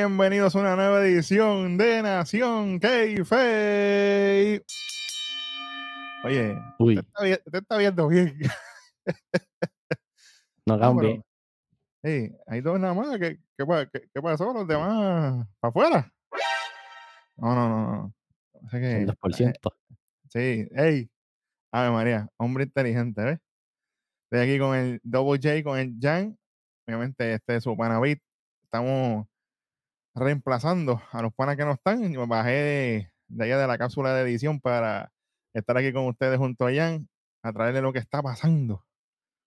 Bienvenidos a una nueva edición de Nación K-Fake. Oye, Uy, te está, te está viendo bien. no cambie. hey, hay dos nada más. ¿Qué, qué, qué- qué pasó? ¿Los demás para afuera? No, no, no. no. O sea que, El 2%. sí, hey, Ave María, hombre inteligente, ¿ves? Estoy aquí con el Double J, con el Jan. Obviamente, este es su panavit. Estamos reemplazando a los panas que no están. y Me bajé de, de allá de la cápsula de edición para estar aquí con ustedes junto a Jan a traerle lo que está pasando.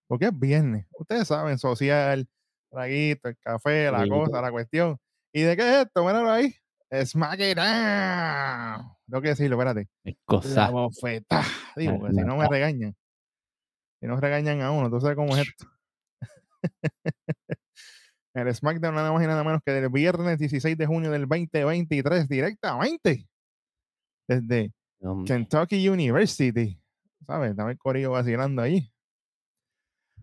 Porque es viernes. Ustedes saben, social, traguito, el café, la Sí. cosa, la cuestión. ¿Y de qué es esto? Míralo ahí. Smack it down. Tengo que decirlo, espérate. Es La cosa. bofeta. Digo, La- porque si la- no me regañan. Si no regañan a uno, tú sabes cómo es esto. El SmackDown nada más y nada menos que del viernes 16 de junio del 2023, directamente desde Kentucky University. ¿Sabes? Estaba el corillo vacilando allí.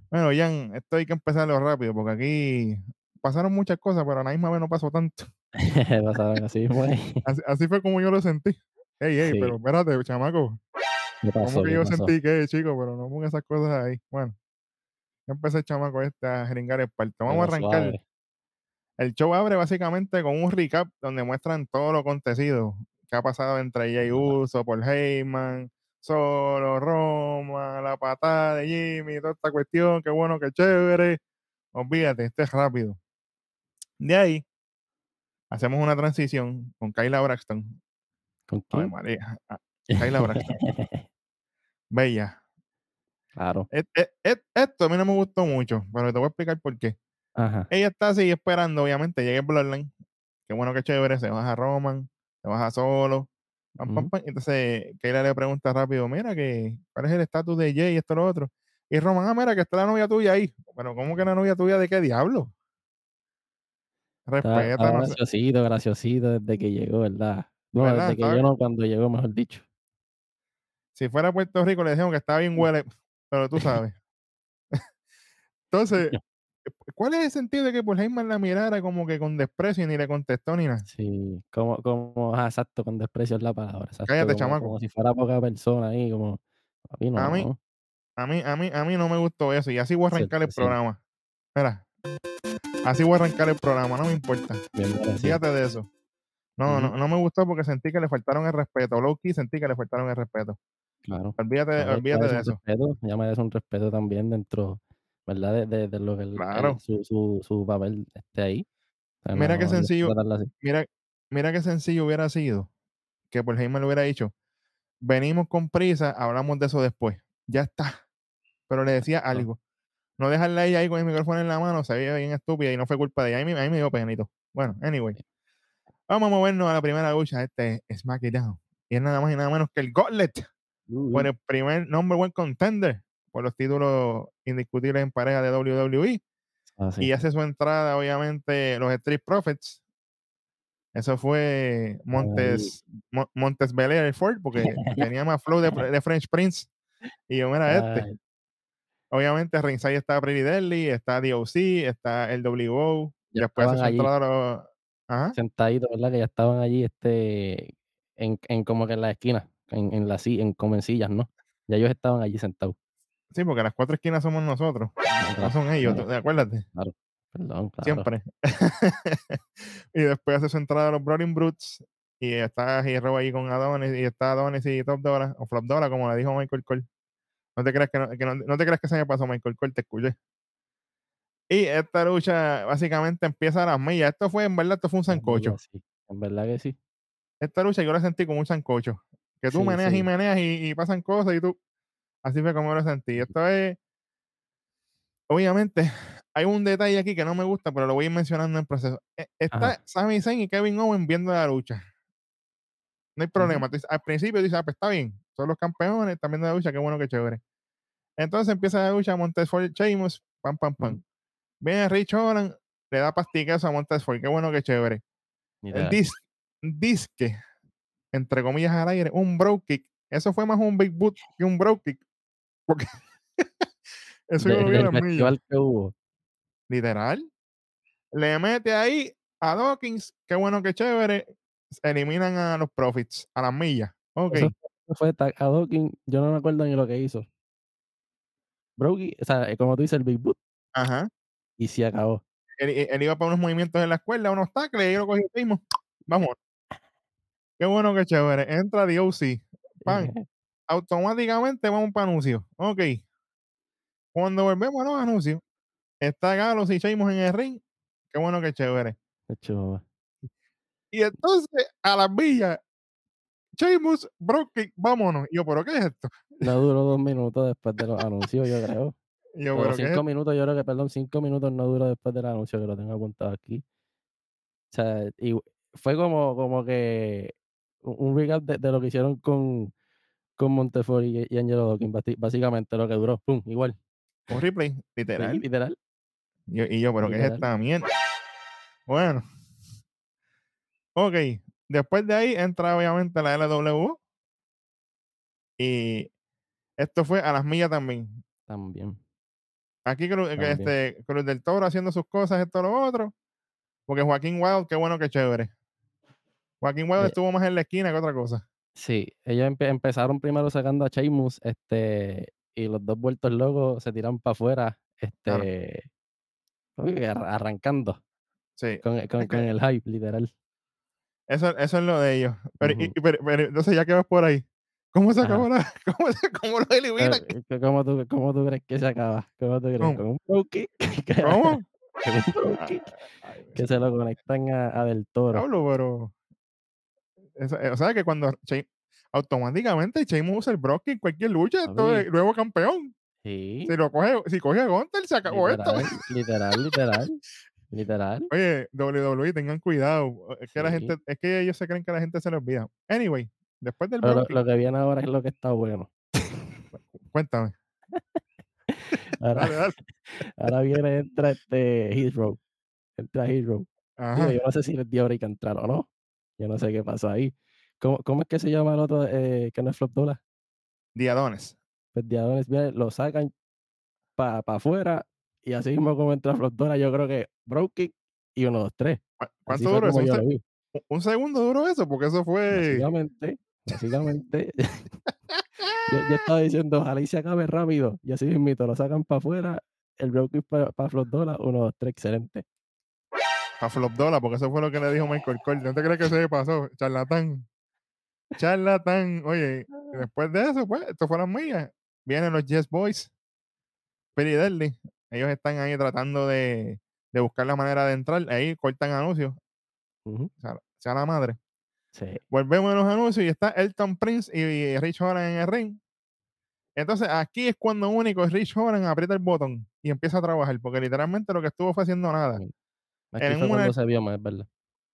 Bueno, Jan, esto hay que empezarlo rápido porque aquí pasaron muchas cosas, pero a la misma vez no pasó tanto. así, güey. Así, así fue como yo lo sentí. Ey, ey, Sí. pero espérate, chamaco. ¿Qué ¿Cómo pasó? que ¿Qué yo pasó? sentí que, chico? Pero no ponga esas cosas ahí. Bueno, ya empecé el chamaco este a jeringar el parto. Vamos a arrancar. suave. El show abre básicamente con un recap donde muestran todo lo acontecido que ha pasado entre Jay. Uso, Paul Heyman, Solo, Roma, la patada de Jimmy, toda esta cuestión, qué bueno, qué chévere. Olvídate, este es rápido. De ahí, hacemos una transición con Kyla Braxton. ¿Con Ay, quién? María, ah, Kyla Braxton, bella. Claro. Et- et- et- esto a mí no me gustó mucho, pero te voy a explicar por qué. Ajá. ella está así esperando, obviamente, llega el Bloodline. Qué bueno, qué chévere, se baja Roman, se baja solo. Pam. Entonces, Keila le pregunta rápido, mira, que, ¿cuál es el estatus de Jay y esto lo otro? Y Roman, ah, mira, que está la novia tuya ahí. Pero, ¿cómo que la novia tuya de qué diablo? Respeta, estaba no sé. graciosito, graciosito desde que llegó, ¿verdad? No, ¿Verdad? desde que yo no, cuando llegó, mejor dicho. Si fuera a Puerto Rico, le decíamos que estaba bien huele, pero tú sabes. Entonces, ¿cuál es el sentido de que por Heyman la mirara como que con desprecio y ni le contestó ni nada? Sí, como, como, ajá, exacto, con desprecio es la palabra. Exacto, Cállate, como, chamaco. como si fuera poca persona ahí, como, papi, no. A mí- A mí, a mí, a mí no me gustó eso y así voy a arrancar el programa. Espera. Así voy a arrancar el programa, no me importa. Bien. Fíjate de eso. No, no, no me gustó porque sentí que le faltaron el respeto. Low-key sentí que le faltaron el respeto. Claro. Olvídate, de eso. Respeto, ya merece un respeto también dentro, ¿verdad? De, de, de lo que el- su, su, su papel esté ahí. O sea, Mira qué no- no sencillo. Mira, mira qué sencillo hubiera sido que por Heyman le hubiera dicho, venimos con prisa, hablamos de eso después. Ya está. Pero le decía algo. No dejarla a ella ahí con el micrófono en la mano, se veía bien estúpida y no fue culpa de ella. A mí, a mí me dio penito. Bueno, anyway. Vamos a movernos a la primera lucha. Este es SmackDown. Y es nada más y nada menos que el Gauntlet. Por el primer number one contender por los títulos indiscutibles en pareja de WWE y hace su entrada obviamente los Street Profits. Eso fue Montes Mo- Montes Belair Ford porque tenía más flow de, de French Prince y yo mira este obviamente ringside está Pretty Deadly está DOC está el WO ya después hace su allí. entrada los Ajá. sentaditos, ¿verdad? Que ya estaban allí este, en, en como que en la esquina, en, en la en como en sillas, ¿no? Ya ellos estaban allí sentados. sí porque las cuatro esquinas somos nosotros no Claro, son ellos claro, ¿te- acuérdate Perdón, claro. siempre. y después hace su entrada a los Brawling Brutes. Y está Hero ahí con Adonis. Y está Adonis y Top Dora. O Flop Dora, como le dijo Michael Cole. No te creas que, no, que no, no te creas que se me pasó, Michael Cole, te escuché. Y esta lucha básicamente empieza a las millas. Esto fue, en verdad, esto fue un sancocho. sí, En verdad que sí. Esta lucha yo la sentí como un sancocho. Que tú Sí, meneas y sí. meneas y, y pasan cosas y tú. Así fue como lo sentí. Esto es. Obviamente, hay un detalle aquí que no me gusta, pero lo voy a ir mencionando en el proceso. E- Está Ajá. Sami Zayn y Kevin Owens viendo la lucha. No hay problema. Tú al principio dices, ah, pues está bien. Son los campeones, están viendo la lucha, qué bueno, qué chévere. Entonces empieza la lucha Montesford Sheamus, pam, pam, pam. Viene Rich Holland, le da pasticazo a Montesford, qué bueno, qué chévere. El dis disque, entre comillas al aire, un bro kick. Eso fue más un big boot que un bro kick. Porque eso De- yo lo que hubo. Literal. Le mete ahí a Dawkins, qué bueno, qué chévere, eliminan a los Profits, a las millas. Ok. Eso fue a Dawkins, yo no me acuerdo ni lo que hizo. Brokey, o sea, eh, como tú dices, el Big Boot, Ajá. y se acabó. Él, él- él iba para unos movimientos en la escuela, unos tackles, y yo lo cogí mismo. Vamos. Qué bueno, qué chévere. Entra DOC. Pan. Automáticamente vamos para anuncios. Ok. Cuando volvemos a los anuncios, está Galos y Sheamus en el ring. Qué bueno, qué chévere. Hecho, Y entonces, a las villas, Sheamus, Brocky, vámonos. Y yo, ¿pero qué es esto? no duró dos minutos después de los anuncios, yo creo. Yo, ¿pero qué es cinco minutos, yo creo que, perdón, cinco minutos no duró después del anuncio, que lo tengo apuntado aquí. O sea, y fue como, como que un recap de, de lo que hicieron con, con Montefort y, y Angelo Dawkins, básicamente lo que duró, pum, igual. Un replay, Sí, literal. literal. Y yo, y yo, ¿pero qué es Literal. esta mierda? Bueno. Ok. Después de ahí entra obviamente la LW. Y esto fue a las millas también. También. Aquí Cruz, También. este, Cruz del Toro haciendo sus cosas, esto, lo otro. Porque Joaquín Wild, qué bueno, qué chévere. Joaquín Wild Eh, estuvo más en la esquina que otra cosa. Sí, ellos empe- empezaron primero sacando a Sheamus, este, y los dos vueltos locos se tiraron para afuera, Claro. este, arra- arrancando Sí. con, con- el hype, literal. eso, eso es lo de ellos. Pero, Ujú. y- pero- pero, entonces ya que vas por ahí. ¿Cómo se acabó la, cómo, se- cómo lo eh, ¿Cómo tú, cómo tú crees que se acaba? ¿Cómo tú crees? ¿Cómo? Con un pro kick, ¿Cómo? con un pro Ah, kick ay, que se lo conectan a, a Del Toro. Diablo, pero. Eso- eh, o sea que cuando automáticamente Sheamus usa el Brocky en cualquier lucha, Papi. es nuevo campeón. Sí, Si lo coge, si coge a Gunter, se acabó esto. literal, literal, literal, literal. Oye, WWE, tengan cuidado. Es que la gente, es que ellos se creen que la gente se les olvida. Anyway, después del Pero lo, Brocky, lo que viene ahora es lo que está bueno. cuéntame. Ahora, Dale, dale. ahora viene, entra este Hero. Entra Hero. Digo, Ajá. yo no sé si les dio break a entrar o no. Yo no sé qué pasó ahí. ¿Cómo, cómo es que se llama el otro eh, que no es Flop Dola? Diadones. Pues Diadones viene, lo sacan para afuera y así mismo como entra Flop Dola, yo creo que Broke Kick y uno, dos, tres. ¿Cu- Así ¿Cuánto duró eso? ¿Un, segundo duró eso? Porque eso fue. Básicamente, básicamente. yo, yo estaba diciendo, ojalá y se acabe rápido. Y así mismo lo sacan para afuera. El Broke Kick para Flop Dola, uno, dos, tres, excelente. A Flop Dollar, porque eso fue lo que le dijo Michael Cole. ¿No te crees que se pasó? Charlatán. Charlatán. Oye, y después de eso, pues, esto fueron mías. Vienen los Yes Boys. Pretty Deadly. Ellos están ahí tratando de, de buscar la manera de entrar. Ahí cortan anuncios. O sea, sea la madre. Sí. Volvemos a los anuncios y está Elton Prince y Rich Holland en el ring. Entonces, aquí es cuando único Rich Holland aprieta el botón y empieza a trabajar, porque literalmente lo que estuvo fue haciendo nada. Aquí En fue una- cuando se vio más, ¿verdad?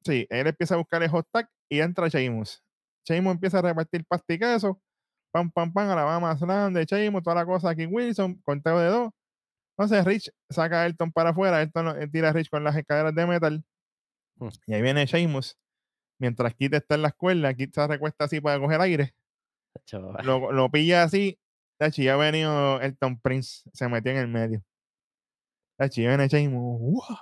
Sí, él empieza a buscar el hot tag y entra Sheamus. Sheamus empieza a repartir queso. Pam, pam, pam, Alabama Slam de Sheamus, toda la cosa aquí Wilson, conteo de dos. Entonces Rich saca a Elton para afuera, Elton tira a Rich con las escaleras de metal. Hmm. Y ahí viene Sheamus. Mientras Kit está en la escuela, Kit se recuesta así para coger aire. Lo, lo pilla así. Tachi, ya ha venido Elton Prince, se metió en el medio. Tachi, ya viene Sheamus. ¡guau!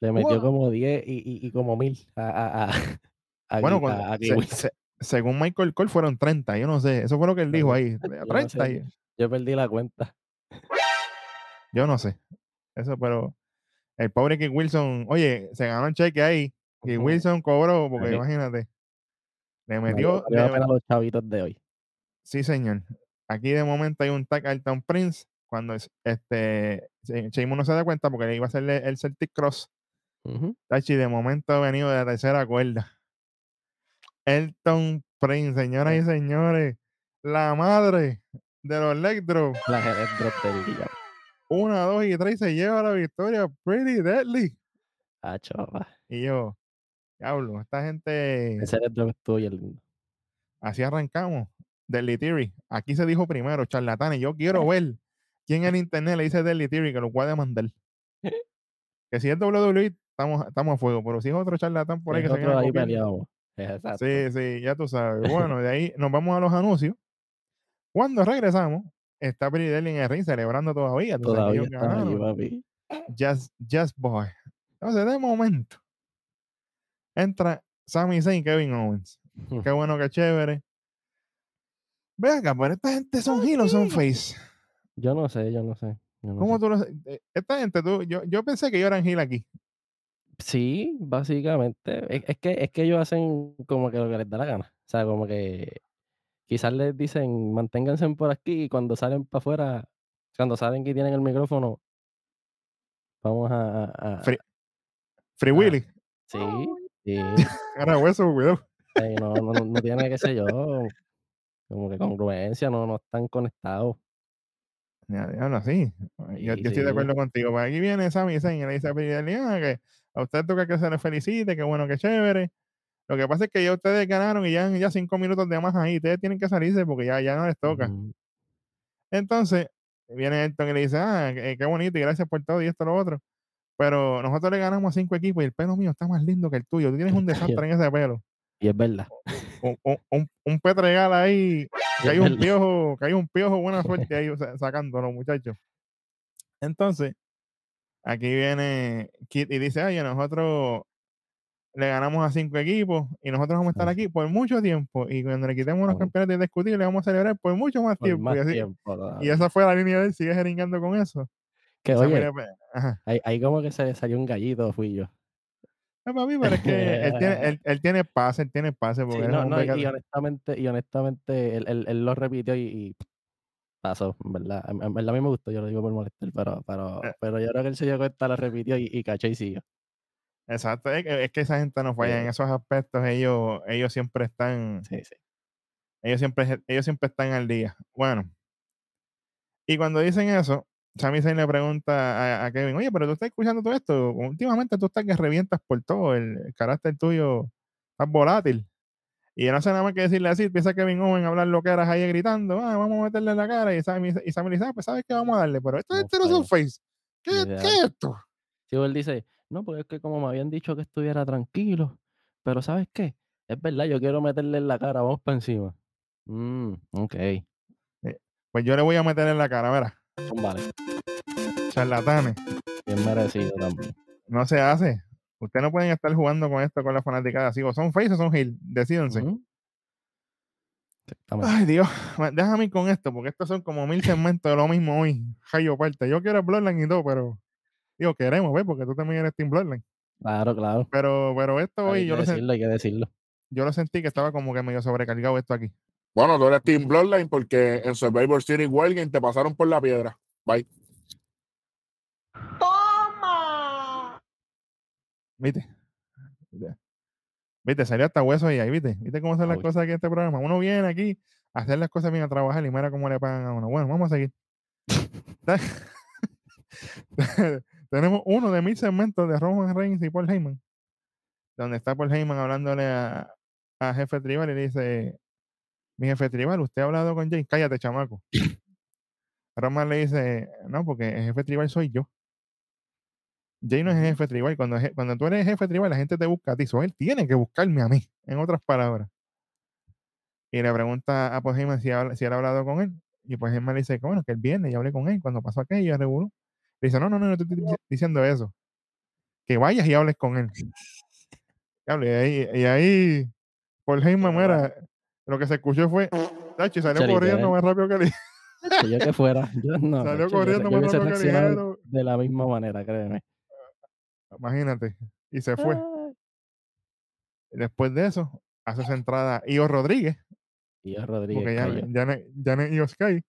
Le metió Wow. como 10 y, y, y como 1000 a, a, a, a, Bueno, a- a se- se- según Michael Cole fueron 30, yo no sé. Eso fue lo que él dijo ahí. Yo no 30, sé. y- Yo perdí la cuenta. yo no sé. Eso, pero el pobre Keith Wilson, oye, se ganó el cheque ahí. Ujú. Wilson cobró, porque imagínate. Le metió. de- pena los chavitos de hoy. sí, señor. Aquí de momento hay un tag a Elton Prince. Cuando es- este She- Sheamus no se da cuenta porque le iba a hacerle el Celtic Cross. Ujú. Tachi, de momento ha venido de la tercera cuerda. Elton Prince, señoras y señores, la madre de los Electro. La día. Una, dos y tres se lleva la victoria. Pretty deadly. Ah, chaval. Y yo, diablo, esta gente. Ese Drop estuvo lindo. Así arrancamos. Deadly Theory. Aquí se dijo primero, charlatanes. Yo quiero ver quién en internet le dice Deadly Theory que lo puede demandar. Que si es WWE, estamos, estamos a fuego. Pero si es otro charlatán por ahí que se ahí. Exacto. Sí, sí, ya tú sabes. Bueno, de ahí nos vamos a los anuncios. Cuando regresamos, está Deadly en el ring celebrando todavía. Todavía allí, papi. Just, just Boy. Entonces, de momento, Entra Sami Zayn y Kevin Owens. Qué bueno, qué chévere. Ve acá, pero esta gente son heel o son face. Yo no sé, yo no sé. yo no ¿Cómo sé. tú lo eh, Esta gente, tú, yo, yo pensé que ellos eran heel aquí. Sí, básicamente. Es, es que, es que ellos hacen como que lo que les da la gana. O sea, como que quizás les dicen manténganse por aquí y cuando salen para afuera, cuando salen y tienen el micrófono, vamos a. a- a- Free, Free Ajá. Willy. sí, sí. Era hueso, cuidado. No, no, no, no tiene, qué sé yo, como que congruencia, no, no están conectados. Diablo, sí. Yo, Sí, yo estoy de sí. acuerdo contigo. Pues aquí viene Sami Zayn y le dice a "Ah, que a usted toca que se le felicite, que bueno, que chévere. Lo que pasa es que ya ustedes ganaron y ya, ya cinco minutos de más ahí. Ustedes tienen que salirse porque ya, ya no les toca. Ujú. Entonces, viene Elton y le dice, ah, qué, qué bonito y gracias por todo y esto, lo otro. Pero nosotros le ganamos a cinco equipos y el pelo mío está más lindo que el tuyo. Tú tienes un desastre en ese pelo. Y es verdad. Un, un, un, un petregal ahí, que hay un piojo, que hay un piojo, buena suerte ahí sa- sacándolo, muchachos. Entonces, aquí viene Kit y dice, oye, nosotros le ganamos a cinco equipos y nosotros vamos a estar aquí por mucho tiempo. Y cuando le quitemos los campeonatos indiscutibles, vamos a celebrar por mucho más Por tiempo. más y, así- tiempo y todavía. esa fue la línea de él, sigue jeringando con eso. Que oye, pe- ajá. ahí, ahí como que se le salió un gallito, fui yo. No, papi, pero es que él tiene, él, él tiene pase, él tiene pase, porque Sí, no, no, y, honestamente, y honestamente, él, él- él lo repitió y, y pasó, en verdad. En, en verdad a mí me gustó, yo lo digo por molestar, pero, pero, Eh. pero yo creo que él se dio cuenta, lo repitió y, y cachó y siguió. Exacto, es que, es que esa gente no falla en esos aspectos, ellos, ellos siempre están, Sí, sí. ellos siempre, ellos siempre están al día. Bueno, y cuando dicen eso, Sami Zayn le pregunta a, a Kevin, oye, pero tú estás escuchando todo esto, últimamente tú estás que revientas por todo, el, el carácter tuyo está volátil. Y él no hace nada más que decirle así, empieza Kevin Owen a hablar lo que eras ahí gritando, ah, vamos a meterle en la cara, y Sami, y Sami le dice, ah, pues sabes que vamos a darle, pero esto, son face. ¿Qué. ¿Qué es esto? Sí, él dice, no, porque es que como me habían dicho que estuviera tranquilo, pero ¿sabes qué? Es verdad, yo quiero meterle en la cara, vamos para encima. Mm, ok, Pues yo le voy a meter en la cara, verá, vale, charlatanes. bien merecido también. No se hace. Ustedes no pueden estar jugando con esto con la fanaticada así. O son face o son heel. Decídense. Ay, Dios. Déjame ir con esto, porque estos son como mil segmentos de lo mismo hoy. Jayo parte. Yo quiero Bloodline y todo, pero. Digo, queremos, ¿ves? Porque tú también eres Team Bloodline. Claro, claro. Pero, pero esto Hay hoy que yo lo, hay que decirlo. yo lo sentí que estaba como que medio sobrecargado esto aquí. Bueno, tú eres Team Bloodline porque en Survivor Series Wild Game te pasaron por la piedra. Bye. ¿Viste? ¿Viste? ¿Viste? Salió hasta hueso y ahí, ¿viste? ¿Viste cómo son las cosas aquí en este programa? Uno viene aquí a hacer las cosas bien, a trabajar y mira cómo le pagan a uno. Bueno, vamos a seguir. Tenemos uno de mil segmentos de Roman Reigns y Paul Heyman, donde está Paul Heyman hablándole a, a jefe tribal y le dice, mi jefe tribal, ¿usted ha hablado con Jay? Cállate, chamaco. Roman le dice, no, porque el jefe tribal soy yo. Jay no es jefe tribal. Cuando, cuando tú eres jefe tribal, la gente te busca a ti. So, él tiene que buscarme a mí, en otras palabras. Y le pregunta a Paul Heyman si, habla- si él ha hablado con él. Y pues Heyman le dice bueno, que el viernes yo hablé con él cuando pasó aquello, revolú. Le dice, no, no, no, no te estoy dic- diciendo eso. Que vayas y hables con él. Y ahí, y ahí Paul Heyman, mira, lo que se escuchó fue, tacho, y salió corriendo más rápido que él. Yo que fuera, yo no. Salió yo, corriendo yo más rápido que ligero. de la misma manera, créeme. Imagínate. Y se fue. Ay. Después de eso, hace su entrada Io Rodríguez, yo, Rodríguez, porque ya, ya, no, ya no es Io Sky,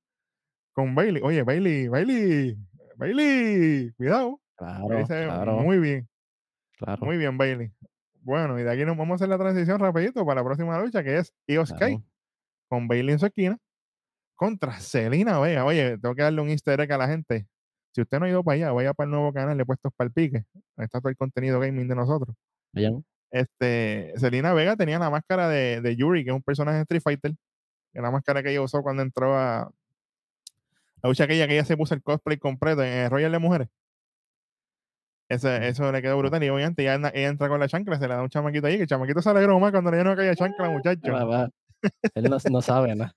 con Bailey. Oye, Bailey, Bailey, Bailey, cuidado. Claro, claro, muy bien, claro. muy bien, Bailey. Bueno, y de aquí nos vamos a hacer la transición rapidito para la próxima lucha, que es Io Sky claro. con Bailey en su esquina contra Selena Vega. Oye, tengo que darle un easter egg a la gente. Si usted no ha ido para allá, vaya para el nuevo canal de Puestos para el Pique. Ahí está todo el contenido gaming de nosotros. Vayan. Este, Selena Vega tenía la máscara de, de Yuri, que es un personaje de Street Fighter. Que es la máscara que ella usó cuando entró a la lucha aquella que ella se puso el cosplay completo en el Royal de Mujeres. Mm. eso le quedó brutal. Y obviamente ella, ella entra con la chancla, se le da un chamaquito ahí, que el chamaquito se alegró más cuando le no caía chancla, muchacho. Va, va. Él no, no sabe nada.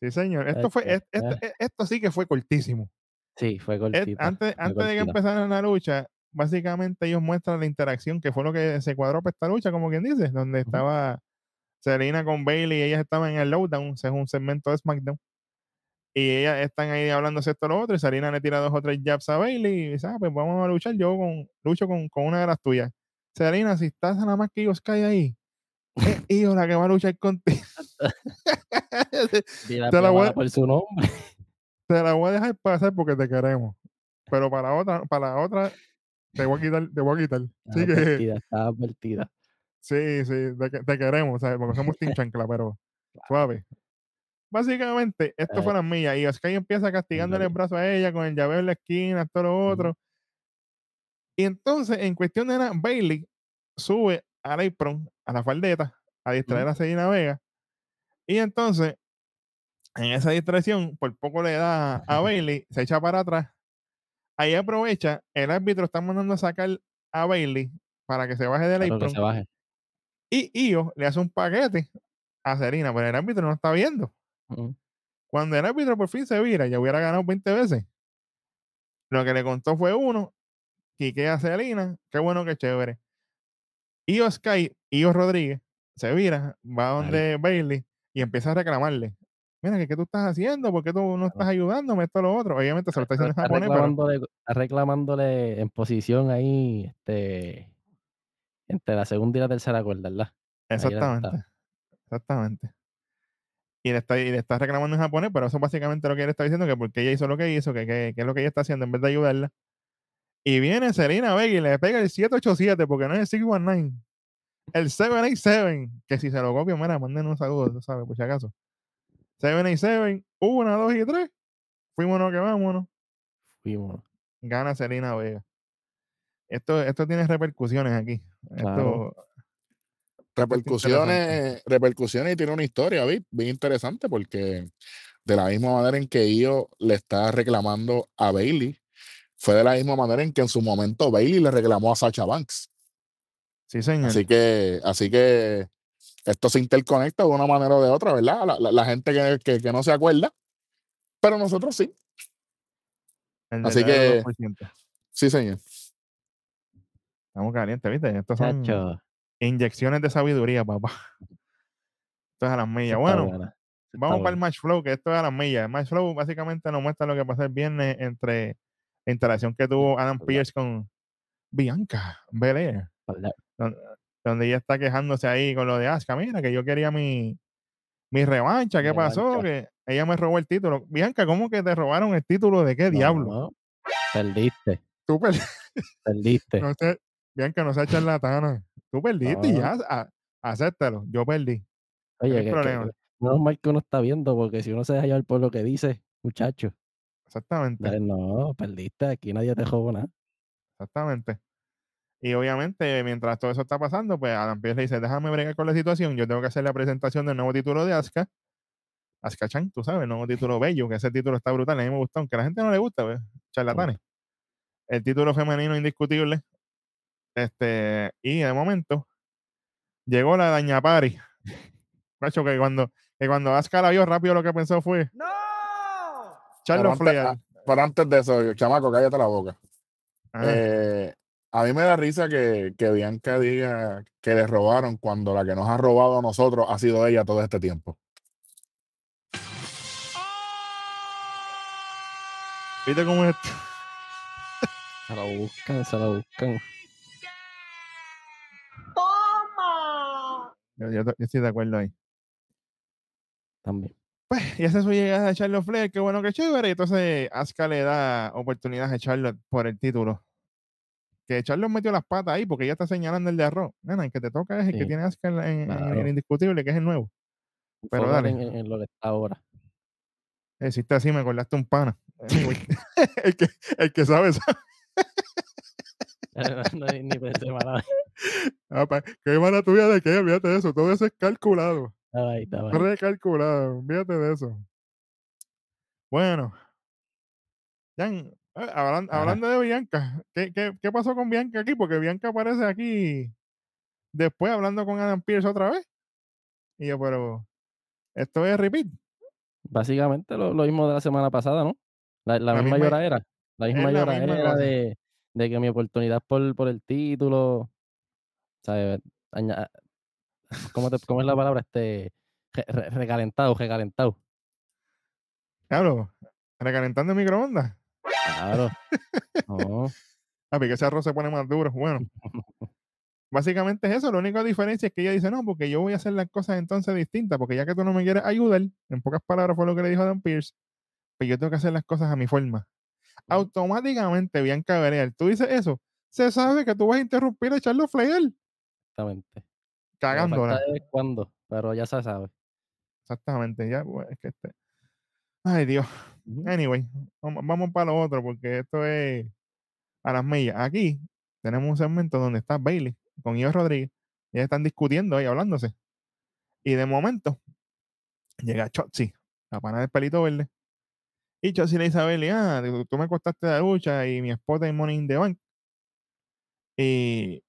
Sí, señor. Esto fue, Chacho, es- esto, ah. esto sí que fue cortísimo. Sí, fue cortita. antes fue antes de que cortita. empezara la lucha, básicamente ellos muestran la interacción que fue lo que se cuadró para esta lucha, como quien dice, donde estaba Serena con Bailey y ellas estaban en el lowdown, es un segmento de SmackDown. Y ellas están ahí hablándose esto lo otro, y Serena le tira dos o tres jabs a Bailey y dice, ah, pues vamos a luchar, yo con, lucho con, con una de las tuyas. Serena, si estás nada más que Io Sky ahí, es Io la que va a luchar contigo. Dile Te la voy a- por su nombre. Te la voy a dejar pasar porque te queremos. Pero para otra, para la otra, te voy a quitar, te voy a quitar. Así que, advertida, advertida. sí, sí, te, te queremos, ¿sabes? Porque somos Team Chancla, pero suave. Básicamente, esto Eh. fue las millas. Y Sky empieza castigándole el brazo a ella con el llaveo en la esquina, todo lo otro. Y entonces, en cuestión de nada, Bailey sube al apron, a la faldeta, a distraer a Selena Vega. Y entonces, en esa distracción, por poco le da a Bailey, se echa para atrás. Ahí aprovecha, el árbitro está mandando a sacar a Bailey para que se baje del Claro, se baje. Y Io le hace un paquete a Serena, pero el árbitro no está viendo. Cuando el árbitro por fin se vira, ya hubiera ganado 20 veces. Lo que le contó fue uno, quique a Selena, qué bueno, qué chévere. Io Sky, Io Rodríguez, se vira, va donde Bailey y empieza a reclamarle. Mira, ¿qué, qué tú estás haciendo? ¿Por qué tú no estás ayudándome? Esto, lo otro. Obviamente se lo está diciendo en japonés, reclamándole, está reclamándole en posición ahí, este, entre la segunda y la tercera cuerda, ¿verdad? Exactamente. Exactamente. Y le, está, y le está reclamando en japonés, pero eso es básicamente lo que él está diciendo, que porque ella hizo lo que hizo, que, que, que es lo que ella está haciendo en vez de ayudarla. Y viene Serena Vega y le pega el 787, porque no es el 619, el 787, que si se lo copio, mira, manden un saludo, tú sabes, por si acaso. 787, 1, 2 y 3. Fuimos que vámonos. Fuimos. Gana Serena Vega. Esto, esto tiene repercusiones aquí. Claro. Esto, repercusiones, repercusiones y tiene una historia bien, bien interesante porque de la misma manera en que Io le está reclamando a Bailey, fue de la misma manera en que en su momento Bailey le reclamó a Sacha Banks. sí, señor. Así que, así que esto se interconecta de una manera o de otra, ¿verdad? La, la- la gente que, que- que no se acuerda, pero nosotros sí. El así que- 2%. Sí, señor. Estamos calientes, ¿viste? Estos son Chacho, inyecciones de sabiduría, papá. Esto es a las millas. Bueno, buena, vamos para el match flow, que esto es a las millas. El match flow básicamente nos muestra lo que pasó el viernes entre la interacción que tuvo Adam. Pierce con Bianca Belair. Donde, ella está quejándose ahí con lo de Asuka. Mira, que yo quería mi, mi revancha. ¿Qué pasó? Que ella me robó el título. Bianca, ¿cómo que te robaron el título de qué diablo? No, perdiste, Tú per- perdiste. no sé, Bianca, no seas charlatana. Tú perdiste y ya, a- acéptalo. Yo perdí. Oye, que, no es mal que uno está viendo, porque si uno se deja llevar por lo que dice, muchacho, Exactamente. no, perdiste, aquí nadie te jugó nada. Exactamente. Y obviamente, mientras todo eso está pasando, pues Adam Pierce le dice, déjame bregar con la situación, yo tengo que hacer la presentación del nuevo título de Asuka. Asuka Chan, tú sabes, el nuevo título bello, que ese título está brutal, a mí me gustó, aunque a la gente no le gusta, pues, charlatanes. El título femenino indiscutible. Este, y de momento, llegó la Daña Pari. Que cuando, que cuando Asuka la vio rápido, lo que pensó fue, ¡No! Antes, Flair. ah, pero antes de eso, chamaco, cállate la boca. Ajá. Eh, a mí me da risa que, que Bianca diga que le robaron cuando la que nos ha robado a nosotros ha sido ella todo este tiempo. ¿Viste cómo es esto? Se lo buscan, se lo buscan. ¡Toma! Yo, yo- yo estoy de acuerdo ahí. También. Pues, y esa es su llegada a Charlotte Flair, qué bueno, qué chévere. Y entonces Asuka le da oportunidad a Charlotte por el título. Que Charlotte metió las patas ahí porque ella está señalando el de arroz. Nena, el que te toca es el que tiene Asuka en, en- en claro. el indiscutible, que es el nuevo. Pero dale. En, en lo que está ahora. Hiciste así, me acordaste un pana. El, que, el que sabe, sabe. no, ni, ni pensé mal. Ah, pa- ¿Qué mala tuya de qué? Olvídate de eso. Todo eso es calculado. Ahí, ahí. Recalculado. Olvídate de eso. Bueno. Jan, eh, hablan- Ajá. hablando de Bianca, ¿qué, qué, qué pasó con Bianca aquí? Porque Bianca aparece aquí después hablando con Adam Pierce otra vez. Y yo, pero esto es repeat. Básicamente lo, lo mismo de la semana pasada, ¿no? La, la La misma misma- lloradera. La misma lloradera cosa. de, de que mi oportunidad por, por el título, ¿sabes? ¿Cómo, te- cómo es la palabra? Este, re- re- recalentado, recalentado. Claro, recalentando el microondas. Claro. No. Papi, que ese arroz se pone más duro. Bueno, básicamente es eso. La única diferencia es que ella dice, no, porque yo voy a hacer las cosas entonces distintas, porque ya que tú no me quieres ayudar, en pocas palabras fue lo que le dijo Dan Pierce, pues yo tengo que hacer las cosas a mi forma. Automáticamente, Bianca Belair, tú dices eso, se sabe que tú vas a interrumpir a Charlotte Flair, Exactamente. Cagándola. cuándo, pero ya se sabe. Exactamente, ya, pues, es que este... Ay, Dios. Anyway, vamos, para lo otro, porque esto es a las millas. Aquí tenemos un segmento donde está Bailey con Io Rodríguez. Y ellos están discutiendo ahí, hablándose. Y de momento llega Chotzi, la pana del pelito verde. Y Chotzi le dice a Bailey, ah, tú, me costaste la lucha y mi spot en Money in the Bank. Y,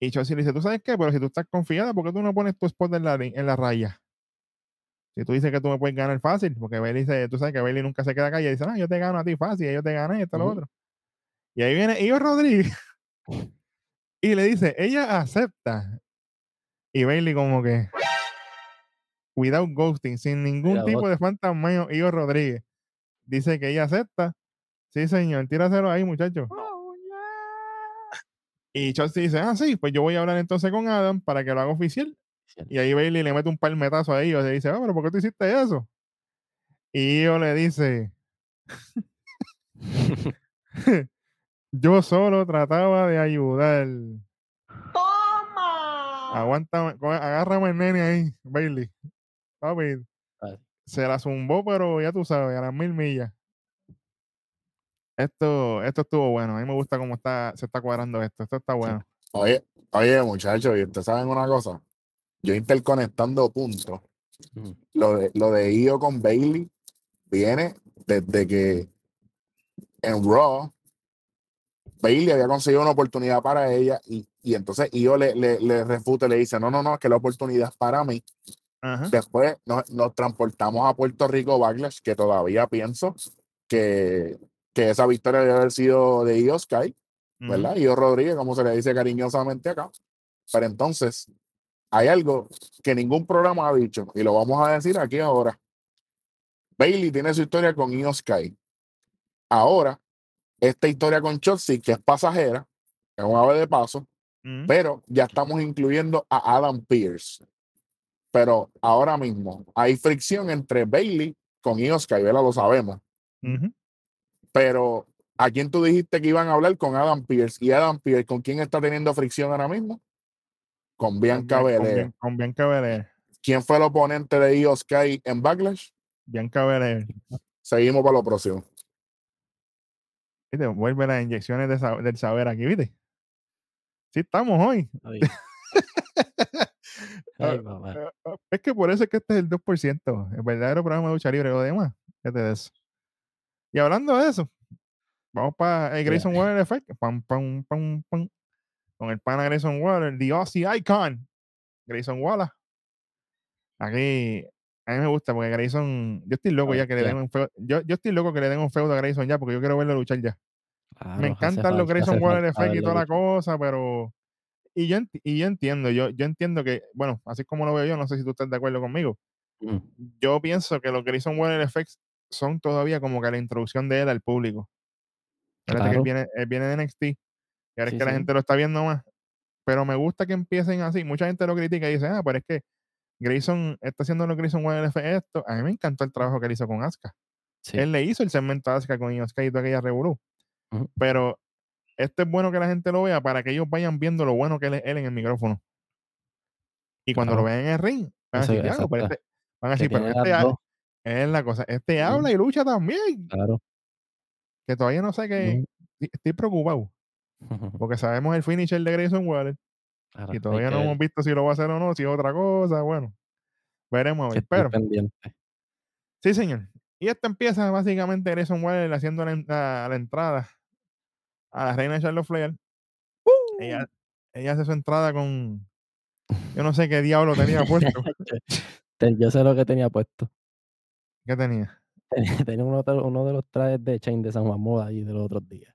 y Chotzi le dice, ¿tú sabes qué? Pero si tú estás confiada, ¿por qué tú no pones tu spot en la raya? Si tú dices que tú me puedes ganar fácil, porque Bailey dice, tú sabes que Bailey nunca se queda callada y dice, ah, yo te gano a ti fácil, yo te gané, esto, lo Ujú. otro. Y ahí viene Io Rodríguez y le dice, ella acepta. Y Bailey como que, without ghosting, sin ningún tipo de fantasmeo, Io Rodríguez dice que ella acepta. Sí, señor, tíraselo ahí, muchacho. Y Chelsea dice, ah, sí, pues yo voy a hablar entonces con Adam para que lo haga oficial. Y ahí Bailey le mete un palmetazo a ellos y le dice, ah, pero ¿por qué tú hiciste eso? Y Io le dice, yo solo trataba de ayudar. ¡Toma! Aguántame, agárrame el nene ahí, Bailey. Papi, se la zumbó, pero ya tú sabes, a las mil millas. Esto, esto estuvo bueno. A mí me gusta cómo está, se está cuadrando esto. Esto está bueno. Oye, oye, muchachos, y ustedes saben una cosa. Yo interconectando puntos. Ujú. Lo de, lo de Io con Bailey viene desde que en Raw Bailey había conseguido una oportunidad para ella y, y entonces Io le, le, le refuta le dice, no, no, no, es que la oportunidad es para mí. Ajá. Después nos, nos transportamos a Puerto Rico Backlash, que todavía pienso que, que esa victoria debe haber sido de Io Sky, ¿verdad? Io Rodríguez, como se le dice cariñosamente acá. Pero entonces, hay algo que ningún programa ha dicho, y lo vamos a decir aquí ahora. Bailey tiene su historia con Io Sky. Ahora, esta historia con Chelsea, que es pasajera, es un ave de paso, ujú, pero ya estamos incluyendo a Adam Pierce. Pero ahora mismo hay fricción entre Bailey con Io Sky, ¿verdad? Lo sabemos. Pero ¿a quién tú dijiste que iban a hablar con Adam Pierce? Y Adam Pierce, ¿con quién está teniendo fricción ahora mismo? Con Bianca con Belair. Con Bianca Belair. ¿Quién fue el oponente de Io Sky en Backlash? Bianca Belair. Seguimos para lo próximo. ¿Viste? Vuelve las inyecciones de del saber aquí, ¿viste? Sí, estamos hoy. Ay. Ah, Ay. Ah, ah, Es que por eso es que este es el 2%, el verdadero programa de lucha libre, lo demás, fíjate de eso. Y hablando de eso, vamos para el. Grayson Waller Effect, pam, pam, pam, pam, con el pana Grayson Waller, The Aussie Icon, Grayson Waller. Aquí, a mí me gusta porque Grayson, yo estoy loco ya que le bestia. den un feudo, yo, yo estoy loco que le den un feudo a Grayson ya porque yo quiero verlo luchar ya. Claro, me encantan los Grayson Waller Effect y toda la cosa, pero... Y yo, y yo entiendo, yo, yo entiendo que, bueno, así como lo veo yo, no sé si tú estás de acuerdo conmigo, Ujú. yo pienso que los Grayson Waller Effects son todavía como que la introducción de él al público. Fíjate que él Claro. viene, él viene de NXT, y ahora Sí, es que la sí. gente lo está viendo más. Pero me gusta que empiecen así. Mucha gente lo critica y dice, ah, pero es que Grayson está haciendo los Grayson Waller Effects esto. A mí me encantó el trabajo que él hizo con Asuka. Sí. Él le hizo el segmento a Asuka con Sky y toda aquella revolú. Pero esto es bueno que la gente lo vea para que ellos vayan viendo lo bueno que él es él en el micrófono. Y cuando lo Claro. vean en el ring, van a decir, "Diablo, pero este-" van a Que decir, pero este las ha- dos. es la cosa, este habla y lucha también. Claro. Que todavía no sé qué. Ujú. y- Estoy preocupado. Porque sabemos el finisher de Grayson Waller. Ahora, Y todavía no ver, hemos visto si lo va a hacer o no, si es otra cosa. Bueno, veremos a ver. Pero, sí, señor. Y esto empieza básicamente Grayson Waller haciendo la, la- la entrada a la reina Charlotte Flair. Ella, ella hace su entrada con. Yo no sé qué diablo tenía puesto. Yo sé lo que tenía puesto. ¿Qué tenía? Tenía uno, de- uno de los trajes de Chain de San Juan Moda ahí de los otros días.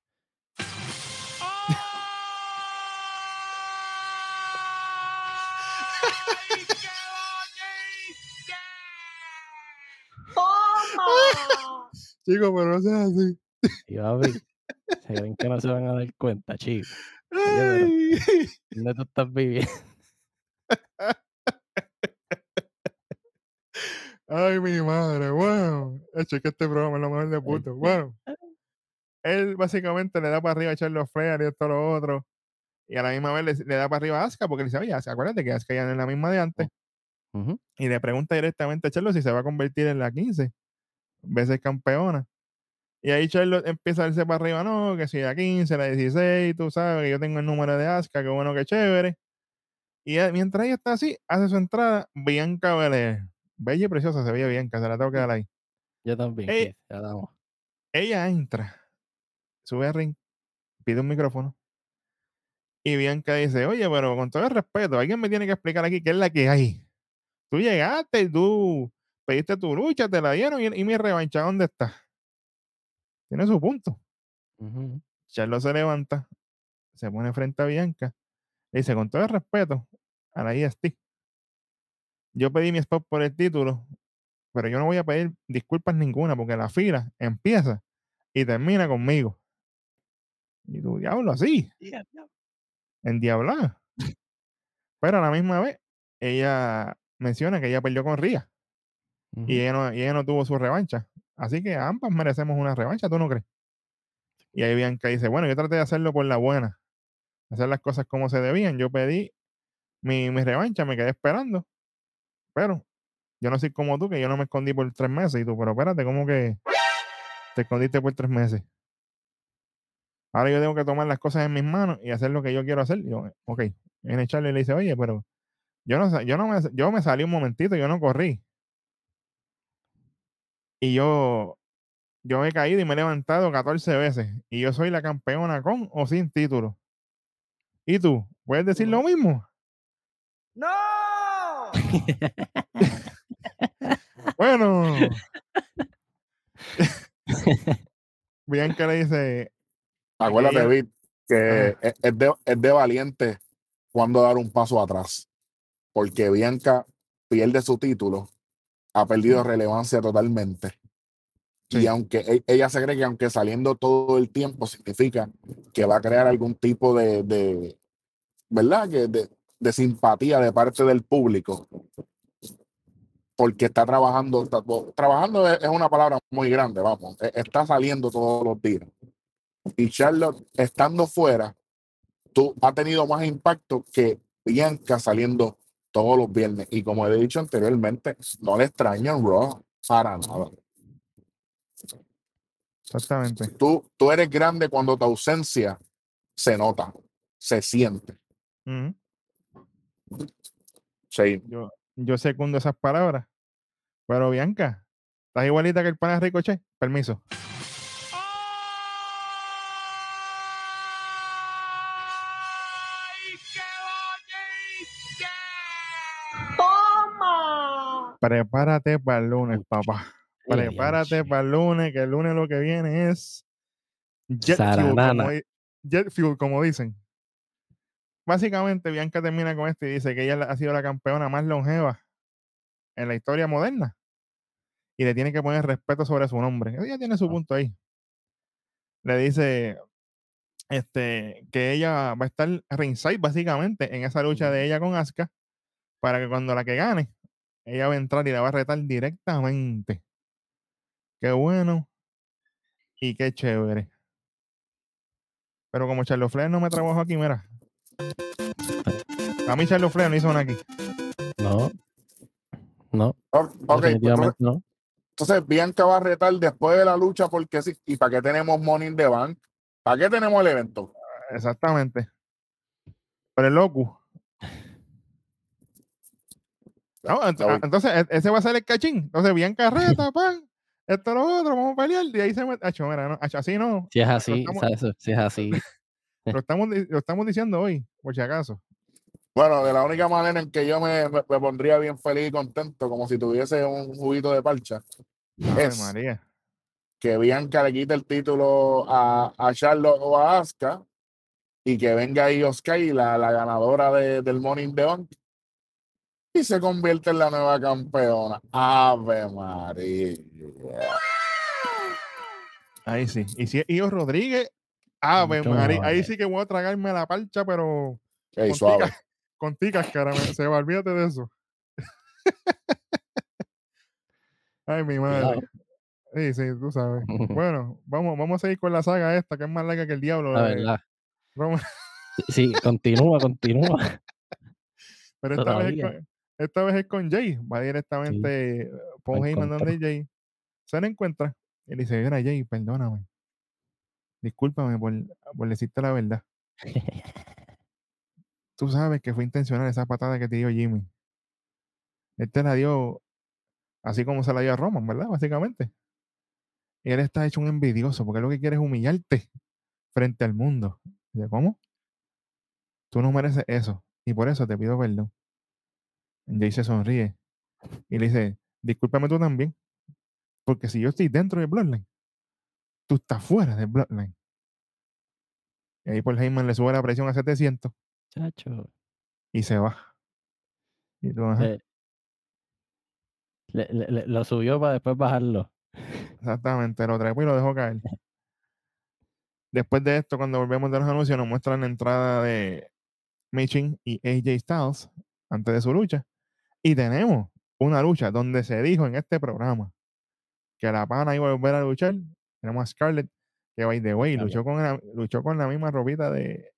Chico, pero no seas así. Y papi, se creen que no se van a dar cuenta, chicos. pero- Ay. ¿Dónde tú estás viviendo? Ay, mi madre, wow. Hecho que este programa es lo mejor de puto. Bueno, él básicamente le da para arriba a Charles Flair y esto lo otro. Y a la misma vez le, le da para arriba a Asuka porque le dice, oye, Asuka, acuérdate que Asuka ya no es la misma de antes. Y le pregunta directamente a Charlotte si se va a convertir en la 15 veces campeona. Y ahí Charlotte empieza a irse para arriba, no, que si la 15, la 16, tú sabes que yo tengo el número de Asuka, que bueno, que chévere. Y eh, mientras ella está así, hace su entrada Bianca Belair. Bella y preciosa se veía Bianca, se la tengo que dar ahí. Yo también, Ey. Keith, ya damos. Ella entra, sube al ring, pide un micrófono. Y Bianca dice, oye, pero con todo el respeto, alguien me tiene que explicar aquí qué es la que hay. Tú llegaste y tú pediste tu lucha, te la dieron y, y mi revancha, ¿dónde está? Tiene su punto. Ujú. Charlo se levanta, se pone frente a Bianca, le dice, con todo el respeto a la IST, yo pedí mi spot por el título, pero yo no voy a pedir disculpas ninguna porque la fila empieza y termina conmigo. Y tú, diablo, así, en diabla. Pero a la misma vez, ella menciona que ella perdió con Ría Y ella, no, y ella no tuvo su revancha. Así que ambas merecemos una revancha, ¿tú no crees? Y ahí Bianca dice, bueno, yo traté de hacerlo por la buena, hacer las cosas como se debían. Yo pedí mi, mi revancha, me quedé esperando, pero yo no soy como tú, que yo no me escondí por tres meses. Y tú, pero espérate, ¿cómo que te escondiste por tres meses? Ahora yo tengo que tomar las cosas en mis manos y hacer lo que yo quiero hacer. Y yo, ok, viene Charlie y le dice, oye, pero yo no, yo no me, yo me salí un momentito, yo no corrí. Y yo, yo me he caído y me he levantado 14 veces. Y yo soy la campeona con o sin título. ¿Y tú? ¿Puedes decir lo mismo? ¡No! Bueno. Bianca le dice, Acuérdate, Vic, que es, es de, es de valiente cuando dar un paso atrás. Porque Bianca pierde su título, ha perdido relevancia totalmente. Y Sí. aunque e- ella se cree que aunque saliendo todo el tiempo significa que va a crear algún tipo de, de ¿verdad? Que de, de simpatía de parte del público. Porque está trabajando, está- trabajando es, es una palabra muy grande, vamos, e- está saliendo todos los días. Y Charlotte, estando fuera, tú ha tenido más impacto que Bianca saliendo todos los viernes. Y como he dicho anteriormente, no le extraño en Raw para nada. exactamente. Tú, tú eres grande cuando tu ausencia se nota, se siente. Sí, yo, yo secundo esas palabras. Pero Bianca, estás igualita que el pana Ricochet. Permiso. Prepárate para el lunes, papá. Prepárate para el lunes, que el lunes lo que viene es Jet Fuel, como, jet fuel, como dicen. Básicamente, Bianca termina con esto y dice que ella la- ha sido la campeona más longeva en la historia moderna. Y le tiene que poner respeto sobre su nombre. Ella tiene su Ah. punto ahí. Le dice este, que ella va a estar ringside básicamente en esa lucha de ella con Asuka para que cuando la que gane, ella va a entrar y la va a retar directamente. Qué bueno y qué chévere. Pero como Charlo Flair no me trabajó aquí, mira. A mí Charlo Flair no hizo nada aquí. No. No, ok, pues, definitivamente entonces, no. entonces Bianca va a retar después de la lucha porque sí. ¿Y para qué tenemos Money in the Bank? ¿Para qué tenemos el evento? Exactamente. Pero el loco. No, ent- No, ah, entonces e- ese va a ser el cachín. Entonces, bien carreta, pan. Esto lo otro, vamos a pelear. Y ahí se mete. No, así no. Si es así, estamos- ¿sabes? Si es así. Lo estamos, lo estamos diciendo hoy, por si acaso. Bueno, de la única manera en que yo me, me- me pondría bien feliz y contento, como si tuviese un juguito de parcha, Ave Es. María. que Bianca le quite el título a, a Charlotte o a Asuka y que venga Io Sky, la, la ganadora de- del Money in the Bank, y se convierte en la nueva campeona. Ave María. Ahí sí. Y si es Io Rodríguez, Ave Mucho María, mejor, ahí sí que voy a tragarme la parcha, pero Ey, con suave. ticas, con ticas, cara, se va, olvídate de eso. Ay, mi madre. Sí, sí, tú sabes. Bueno, vamos, vamos a seguir con la saga esta, que es más larga que el diablo. La verdad. Roman- Sí, continúa, continúa. pero esta vez, esta vez es con Jay. Va directamente eh, Paul Heyman donde. Jay. Se le encuentra. Y le dice, mira Jay, perdóname. Discúlpame por, por decirte la verdad. Tú sabes que fue intencional esa patada que te dio Jimmy. Él te la dio así como se la dio a Roman, ¿verdad? Básicamente. Y él está hecho un envidioso porque lo que quiere es humillarte frente al mundo. Dice, ¿cómo? Tú no mereces eso. Y por eso te pido perdón. Jay se sonríe y le dice, discúlpame tú también. Porque si yo estoy dentro del Bloodline, tú estás fuera del Bloodline. Y ahí Paul Heyman le sube la presión a 700 Chacho. y se va. Y tú, ajá, Le, le- le- le- lo subió para después bajarlo. Exactamente, lo trepó y lo dejó caer. Después de esto, cuando volvemos de los anuncios, nos muestran la entrada de Michin y AJ Styles antes de su lucha. Y tenemos una lucha donde se dijo en este programa que la pana iba a volver a luchar. Tenemos a Scarlett, que by the way, luchó con, la, luchó con la misma ropita de,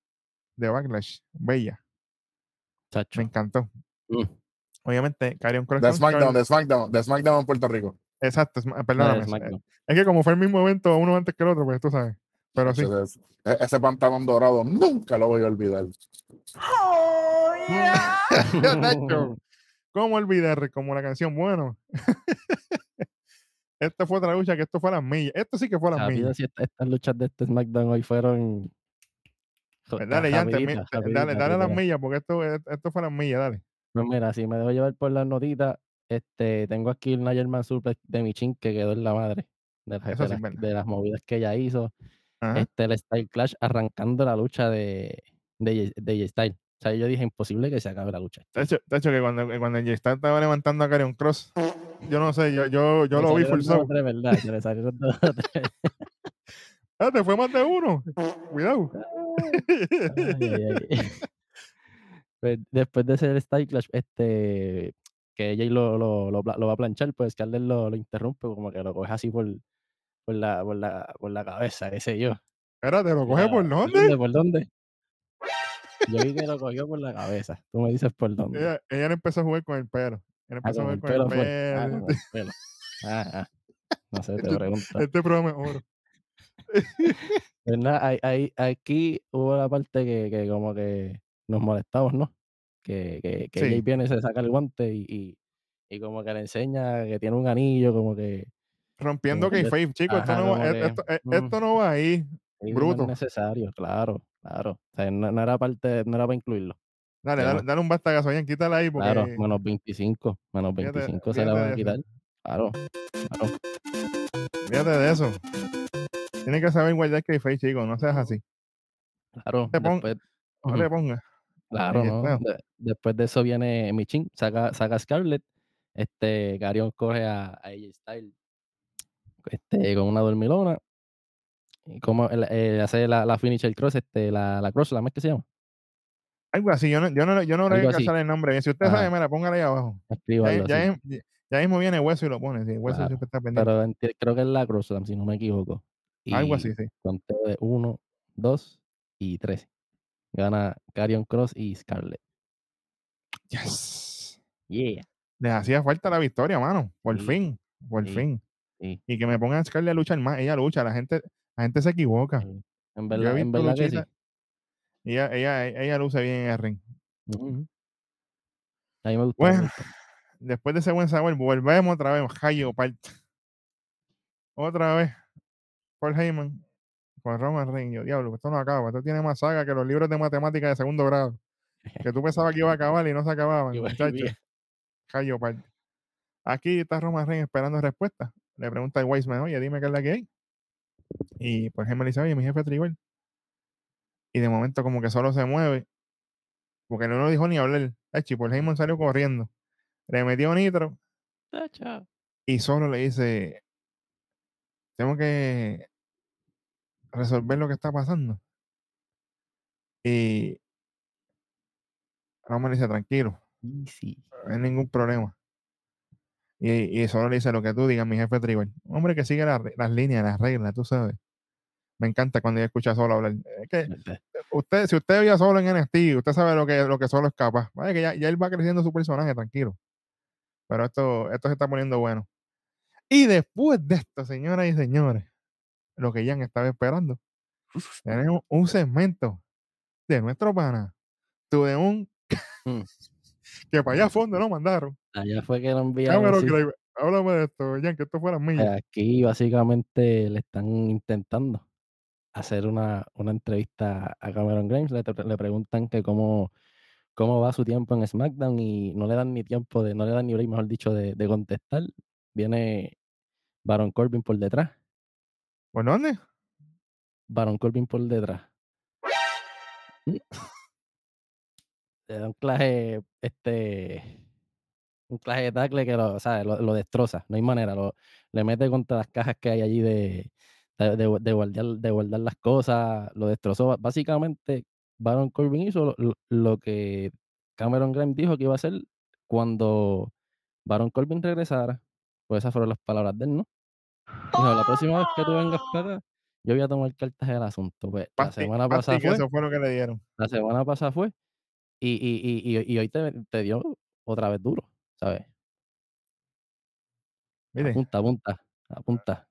de Backlash. Bella. Chacho. Me encantó. Mm. Obviamente, Karrion Cross. De SmackDown, de SmackDown, de SmackDown en Puerto Rico. Exacto, No, de perdóname. SmackDown. Es que como fue el mismo evento, uno antes que el otro, pues tú sabes. Pero sí. Ese, ese- ese pantalón dorado nunca lo voy a olvidar. Oh, yeah. ¿Cómo olvidar? Como la canción, bueno. esta fue otra lucha que esto fue a las millas. Esto sí que fue a las millas. si esta- estas luchas de este SmackDown hoy fueron. Pues dale, ya, dale, dale, a las millas, porque esto, esto fue a las millas, dale. Pues mira, si me dejo llevar por las notitas, este, tengo aquí el Nigel Man Suplex de Michin que quedó en la madre de las, de de movidas que ella hizo. Ajá. Este, el Style Clash arrancando la lucha de, de, de Ye Style. O sea, yo dije, imposible que se acabe la lucha. De hecho, de hecho, que cuando, cuando Jay Styles estaba levantando a Karrion Cross, yo no sé, yo, yo, yo lo vi forzado. tres, ¿verdad? Le salieron dos. Ah, te fue más de uno. Cuidado. Ay, ay, ay. Pues, después de ese Style Clash, este, que Jay lo, lo, lo, pla- lo va a planchar, pues Scarlett lo, lo interrumpe, como que lo coge así por, por, la, por, la, por la cabeza, qué sé yo. Espérate, ¿lo coge Ya, por dónde? ¿Por dónde? Yo vi que lo cogió por la cabeza. Tú me dices por dónde. Ella, ella le empezó a jugar con el pelo. Ella Ah, empezó a jugar el con el pelo. Ah, pelo. con el pelo. Ah, ah. No sé, te Este- pregunto. Este programa es oro. Pues ahí- ahí- aquí hubo la parte que, que como que nos molestamos, ¿no? Que, que, que Sí. Jay viene y se saca el guante y, y, y como que le enseña que tiene un anillo, como que Rompiendo Como que- kayfabe, chicos. Esto, no e- que, esto, e- mm. esto no va ahí. sí, no es Bruto. necesario, claro, claro. O sea, no, no era parte, no era para incluirlo. Dale, dale, dale un bastagazo, bien, quítala ahí porque Claro, menos 25, menos Fíjate- 25 se la van a quitar. eso. Claro, claro. fíjate de eso. Tienes que saber guardar kayfabe, chicos. No seas así. Claro, te pon- después, No te pongas. Claro, ¿no? De- después de eso viene Michin, saca, saca Scarlett, este, Garion coge a, a AJ Styles este, con una dormilona, él, eh, hace la, la finisher cross, este, la, la cross, la más que se llama, Algo así. Yo no, yo no, yo no logré así. cachar el nombre. Si usted Ajá. sabe, mira, póngale ahí abajo. escribo Ya, ya, mismo viene hueso y lo pone. Sí, hueso Claro, siempre está pendiente. pero enti- creo que es la cross, si no me equivoco. Algo así, sí. conteo de 1, 2 y 3. Gana Garion Cross y Scarlett. Yes. Yeah. Les hacía falta la victoria, mano. Por Sí, fin. Por sí, fin. sí. Y que me pongan a Scarlett a luchar más. Ella lucha. La gente, la gente se equivoca. sí. En Yo he verdad, en verdad que sí. Ella, ella, ella luce bien en el ring. A mí me Bueno, después de ese buen sabor, volvemos otra vez. Hayo Part. Otra vez. Paul Heyman con Roman Reigns. Yo, diablo, esto no acaba. Esto tiene más saga que los libros de matemáticas de segundo grado. Que tú pensabas que iba a acabar y no se acababan, muchachos. Hayo Part. Aquí está Roman Reigns esperando respuesta. Le pregunta al Wiseman, oye, dime qué es la que hay. Y pues Heyman le dice, oye, mi jefe tribal. Y de momento como que solo se mueve. Porque no lo dijo ni hablar. Echi, Paul Heyman salió corriendo. Le metió nitro Chacho. y solo le dice, tengo que resolver lo que está pasando. Y Roman dice, tranquilo, Easy. no hay ningún problema. Y, y solo le dice lo que tú digas, mi jefe. Un hombre que sigue la las líneas, las reglas, tú sabes. Me encanta cuando ella escucha solo hablar. Es que usted, si usted veía solo en NXT, usted sabe lo que, lo que solo es capaz. Vaya que ya, ya él va creciendo su personaje, tranquilo. Pero esto, esto se está poniendo bueno. Y después de esto, señoras y señores, lo que Jan estaba esperando, tenemos un segmento de nuestro pana, de un Mm. que para allá a fondo lo mandaron. Allá fue que lo enviaron. Cameron sí. Háblame de esto, Jan, que esto fuera mío. Aquí básicamente le están intentando hacer una, una entrevista a Cameron Grimes. Le, le preguntan que cómo, cómo va su tiempo en SmackDown y no le dan ni tiempo de, no le dan ni break, mejor dicho, de, de contestar. Viene Baron Corbin por detrás. ¿Por dónde? Baron Corbin por detrás. Mm. Le da un claje, este, un claje de tackle que lo, ¿sabes? lo, lo destroza, no hay manera, lo, le mete contra las cajas que hay allí de, de, de- de guardar, de guardar las cosas, lo destrozó. Básicamente, Baron Corbin hizo lo, lo- que Cameron Grimes dijo que iba a hacer cuando Baron Corbin regresara. Pues esas fueron las palabras de él, ¿no? Dijo, la próxima vez que tú vengas para acá, yo voy a tomar cartas del asunto. Pues la semana pasada fue, eso fue lo que le dieron. la semana pasada fue, y, y, y, y, y hoy te, te dio otra vez duro, ¿sabes? Mire, Apunta, apunta, apunta.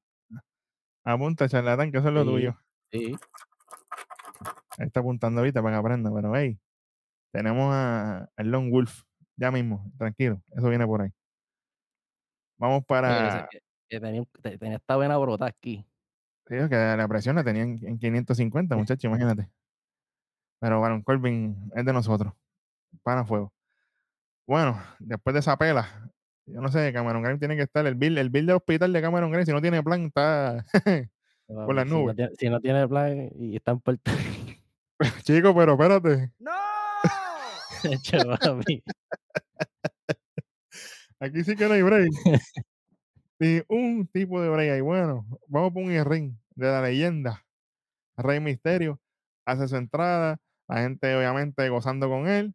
apunta, charlatán, que eso es lo Sí, tuyo. Sí, Ahí está apuntando ahorita para que aprenda, pero hey, tenemos a, al Lone Wolf, ya mismo, tranquilo, eso viene por ahí. Vamos para. se- que- que tenía, te- tenía esta buena brota aquí. Sí, que la presión la tenían en 550, muchachos, imagínate. Pero Baron Corbin es de nosotros. Para fuego. Bueno, después de esa pela, yo no sé, Cameron Grimes tiene que estar. El bill, el bill del hospital de Cameron Grimes, si no tiene plan, está. Por las si no nubes. tiene- si no tiene plan y está en Puerto Chico, pero espérate. ¡No! Papi. Aquí sí que no hay break. Ni un tipo de break ahí. Bueno, vamos por un ring de la leyenda. Rey Misterio hace su entrada. La gente, obviamente, gozando con él.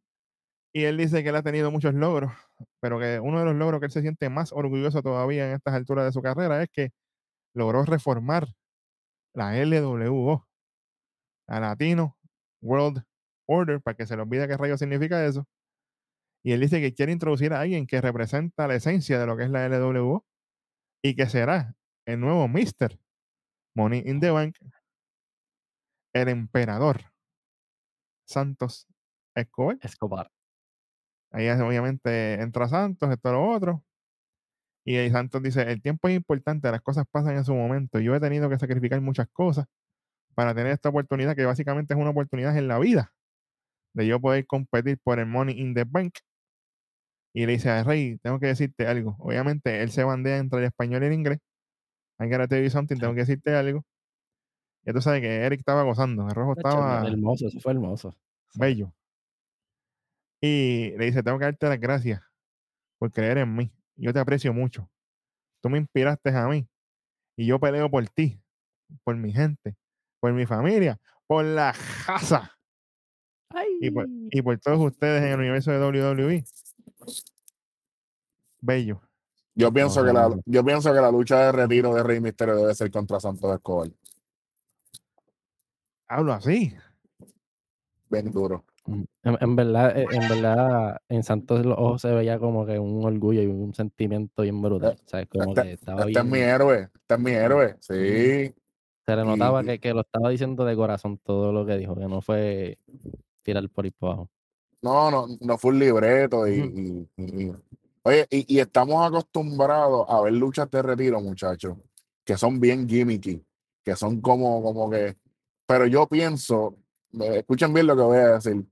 Y él dice que él ha tenido muchos logros, pero que uno de los logros que él se siente más orgulloso todavía en estas alturas de su carrera es que logró reformar la LWO, la Latino World Order, para que se le olvide qué rayo significa eso. Y él dice que quiere introducir a alguien que representa la esencia de lo que es la LWO y que será el nuevo Mister Money in the Bank, el emperador Santos Escobar. Escobar. Ahí obviamente entra Santos, esto lo otro. Y ahí Santos dice, el tiempo es importante, las cosas pasan en su momento. Yo he tenido que sacrificar muchas cosas para tener esta oportunidad, que básicamente es una oportunidad en la vida, de yo poder competir por el Money in the Bank. Y le dice a Rey, tengo que decirte algo. Obviamente él se bandea entre el español y el inglés. I gotta tell you something, tengo que decirte algo. Y tú sabes que Eric estaba gozando, el rojo estaba hermoso, eso fue hermoso. bello. Y le dice, tengo que darte las gracias por creer en mí. Yo te aprecio mucho. Tú me inspiraste a mí. Y yo peleo por ti, por mi gente, por mi familia, por la casa y por, y por todos ustedes en el universo de WWE. Bello. Yo pienso, que la, yo pienso que la lucha de retiro de Rey Misterio debe ser contra Santos Escobar. Hablo así. Bien duro. Mm, En, en verdad, eh, en verdad, en Santos los ojos se veía como que un orgullo y un sentimiento bien brutal. ¿sabes? Como Este, que estaba este es mi bien. héroe. Este es mi héroe. Sí. Se le notaba y- que, que lo estaba diciendo de corazón todo lo que dijo, que no fue tirar por ahí para abajo. No, no, no fue un libreto. Y, Ujú. y- oye, y, y estamos acostumbrados a ver luchas de retiro, muchachos, que son bien gimmicky, que son como, como que. Pero yo pienso, eh, escuchen bien lo que voy a decir.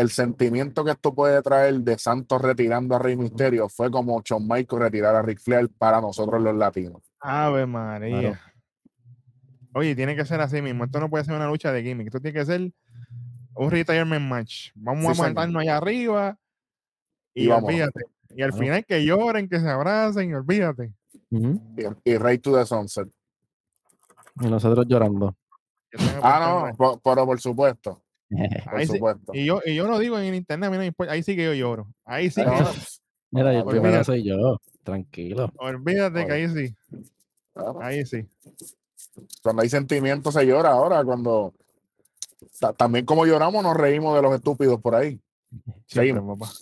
El sentimiento que esto puede traer de Santos retirando a Rey Misterio fue como Shawn Michaels retirar a Ric Flair para nosotros los latinos. Ave María. Oye, tiene que ser así mismo. Esto no puede ser una lucha de gimmick. Esto tiene que ser un retirement match. Vamos Sí, a señor. matarnos allá arriba y, Y olvídate. Y al Claro. final que lloren, que se abracen, olvídate. Ujú. Y, y Rey to the Sunset. Y nosotros llorando. Ah, no, pero por supuesto. Por Ahí sí- supuesto. Y yo, y yo lo digo en internet, a mí no me importa, ahí sí que yo lloro. Ahí sí que No, Mira, yo, olvídate. primero soy yo. Tranquilo. olvídate que ahí sí, claro. ahí sí. Cuando hay sentimientos se llora ahora, cuando ta- también como lloramos nos reímos de los estúpidos por ahí. Siempre, Seguimos. papá.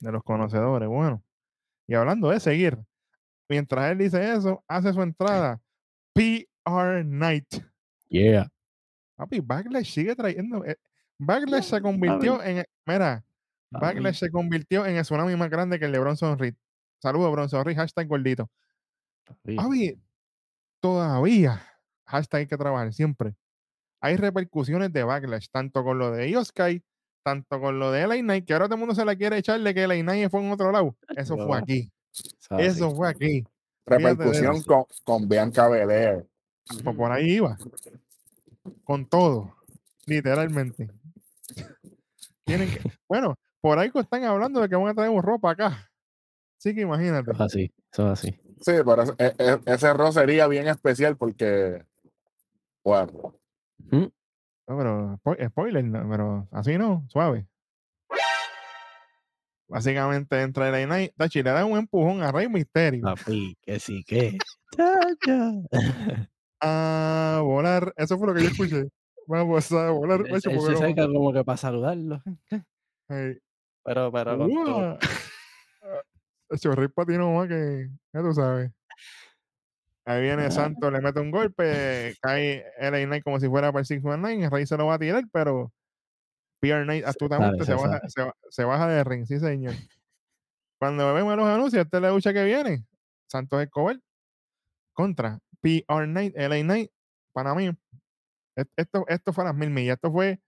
De los conocedores, bueno. Y hablando de seguir, mientras él dice eso, hace su entrada PR Night. Yeah. Papi, Backlash sigue trayendo. Backlash se convirtió en. Mira, Backlash se convirtió en el tsunami más grande que el de Bronson Reed. Saludos, Bronson Reed, hashtag gordito. Papi, todavía, hashtag hay que trabajar siempre. Hay repercusiones de Backlash, tanto con lo de Sky, tanto con lo de LA Knight, que ahora todo el mundo se la quiere echar de que LA Knight fue en otro lado. Eso fue aquí. Eso fue aquí. Repercusión con, con Bianca Belair. Pues por ahí iba. Con todo. Literalmente. Tienen que. Bueno, por ahí están hablando de que van a traer un ropa acá. Así que imagínate. Eso es así. Eso es así. Sí, pero ese, e- e- ese sería bien especial porque, bueno, No, pero spo- spoiler, no, pero así no, suave. Básicamente entra el Knight, Tachi le da un empujón a Rey Misterio Papi, que sí que. A volar. Eso fue lo que yo escuché. Vamos a volar. Él, macho, él se seca como que para saludarlo. Pero, pero con todo. ¡guau! Tacho, Rey patinó más que, ya tú sabes. Ahí viene Ah. Santos, le mete un golpe, cae LA Knight como si fuera para el 619, Rey se lo va a tirar, pero PR Knight astutamente se, baja, se baja de ring, sí señor. Cuando vemos los anuncios, esta es la lucha que viene. Santos Escobar contra PR Knight, LA Knight, para mí. Esto, esto fue a las mil millas, esto fue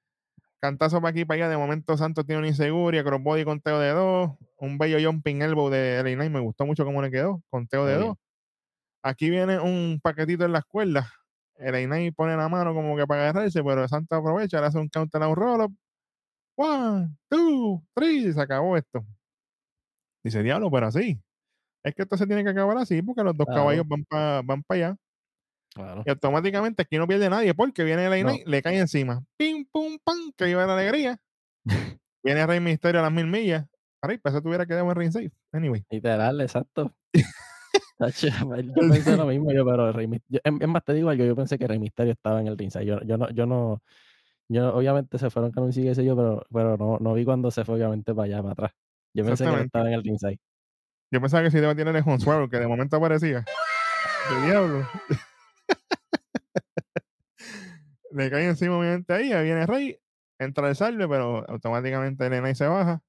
cantazo para aquí para allá. De momento Santos tiene una inseguridad, crossbody conteo de dos, un bello jumping elbow de LA Knight, me gustó mucho cómo le quedó, conteo de Muy bien. dos. Aquí viene un paquetito en las cuerdas. El Knight pone la mano como que para agarrarse, pero Santos aprovecha, le hace un counter a un roll up. One, two, three, y se acabó esto. Dice, diablo, pero así. Es que esto se tiene que acabar así porque los dos Claro. caballos van para van pa allá. Claro. Y automáticamente aquí no pierde nadie porque viene el No. Le cae encima. Pim, pum, pam, que iba la alegría. viene Rey Misterio a las mil millas. Rey, pues eso tuviera quedado en ring safe. Anyway. Literal, exacto. Tacho, yo pensé lo mismo, yo, pero Rey Mis- yo- en- es más, te digo algo, yo pensé que Rey Misterio estaba en el ringside. Yo, yo no, yo no, yo obviamente se fueron con un sigue ese yo, pero, pero no, no vi cuando se fue obviamente para allá, para atrás. Yo pensé que Exactamente. estaba en el ringside. Yo pensaba que si iba a tirar el Hornswoggle, que de momento aparecía. De diablo. Le cae encima, obviamente, ahí. Ahí viene Rey. Entra el salve, pero automáticamente Knight se baja.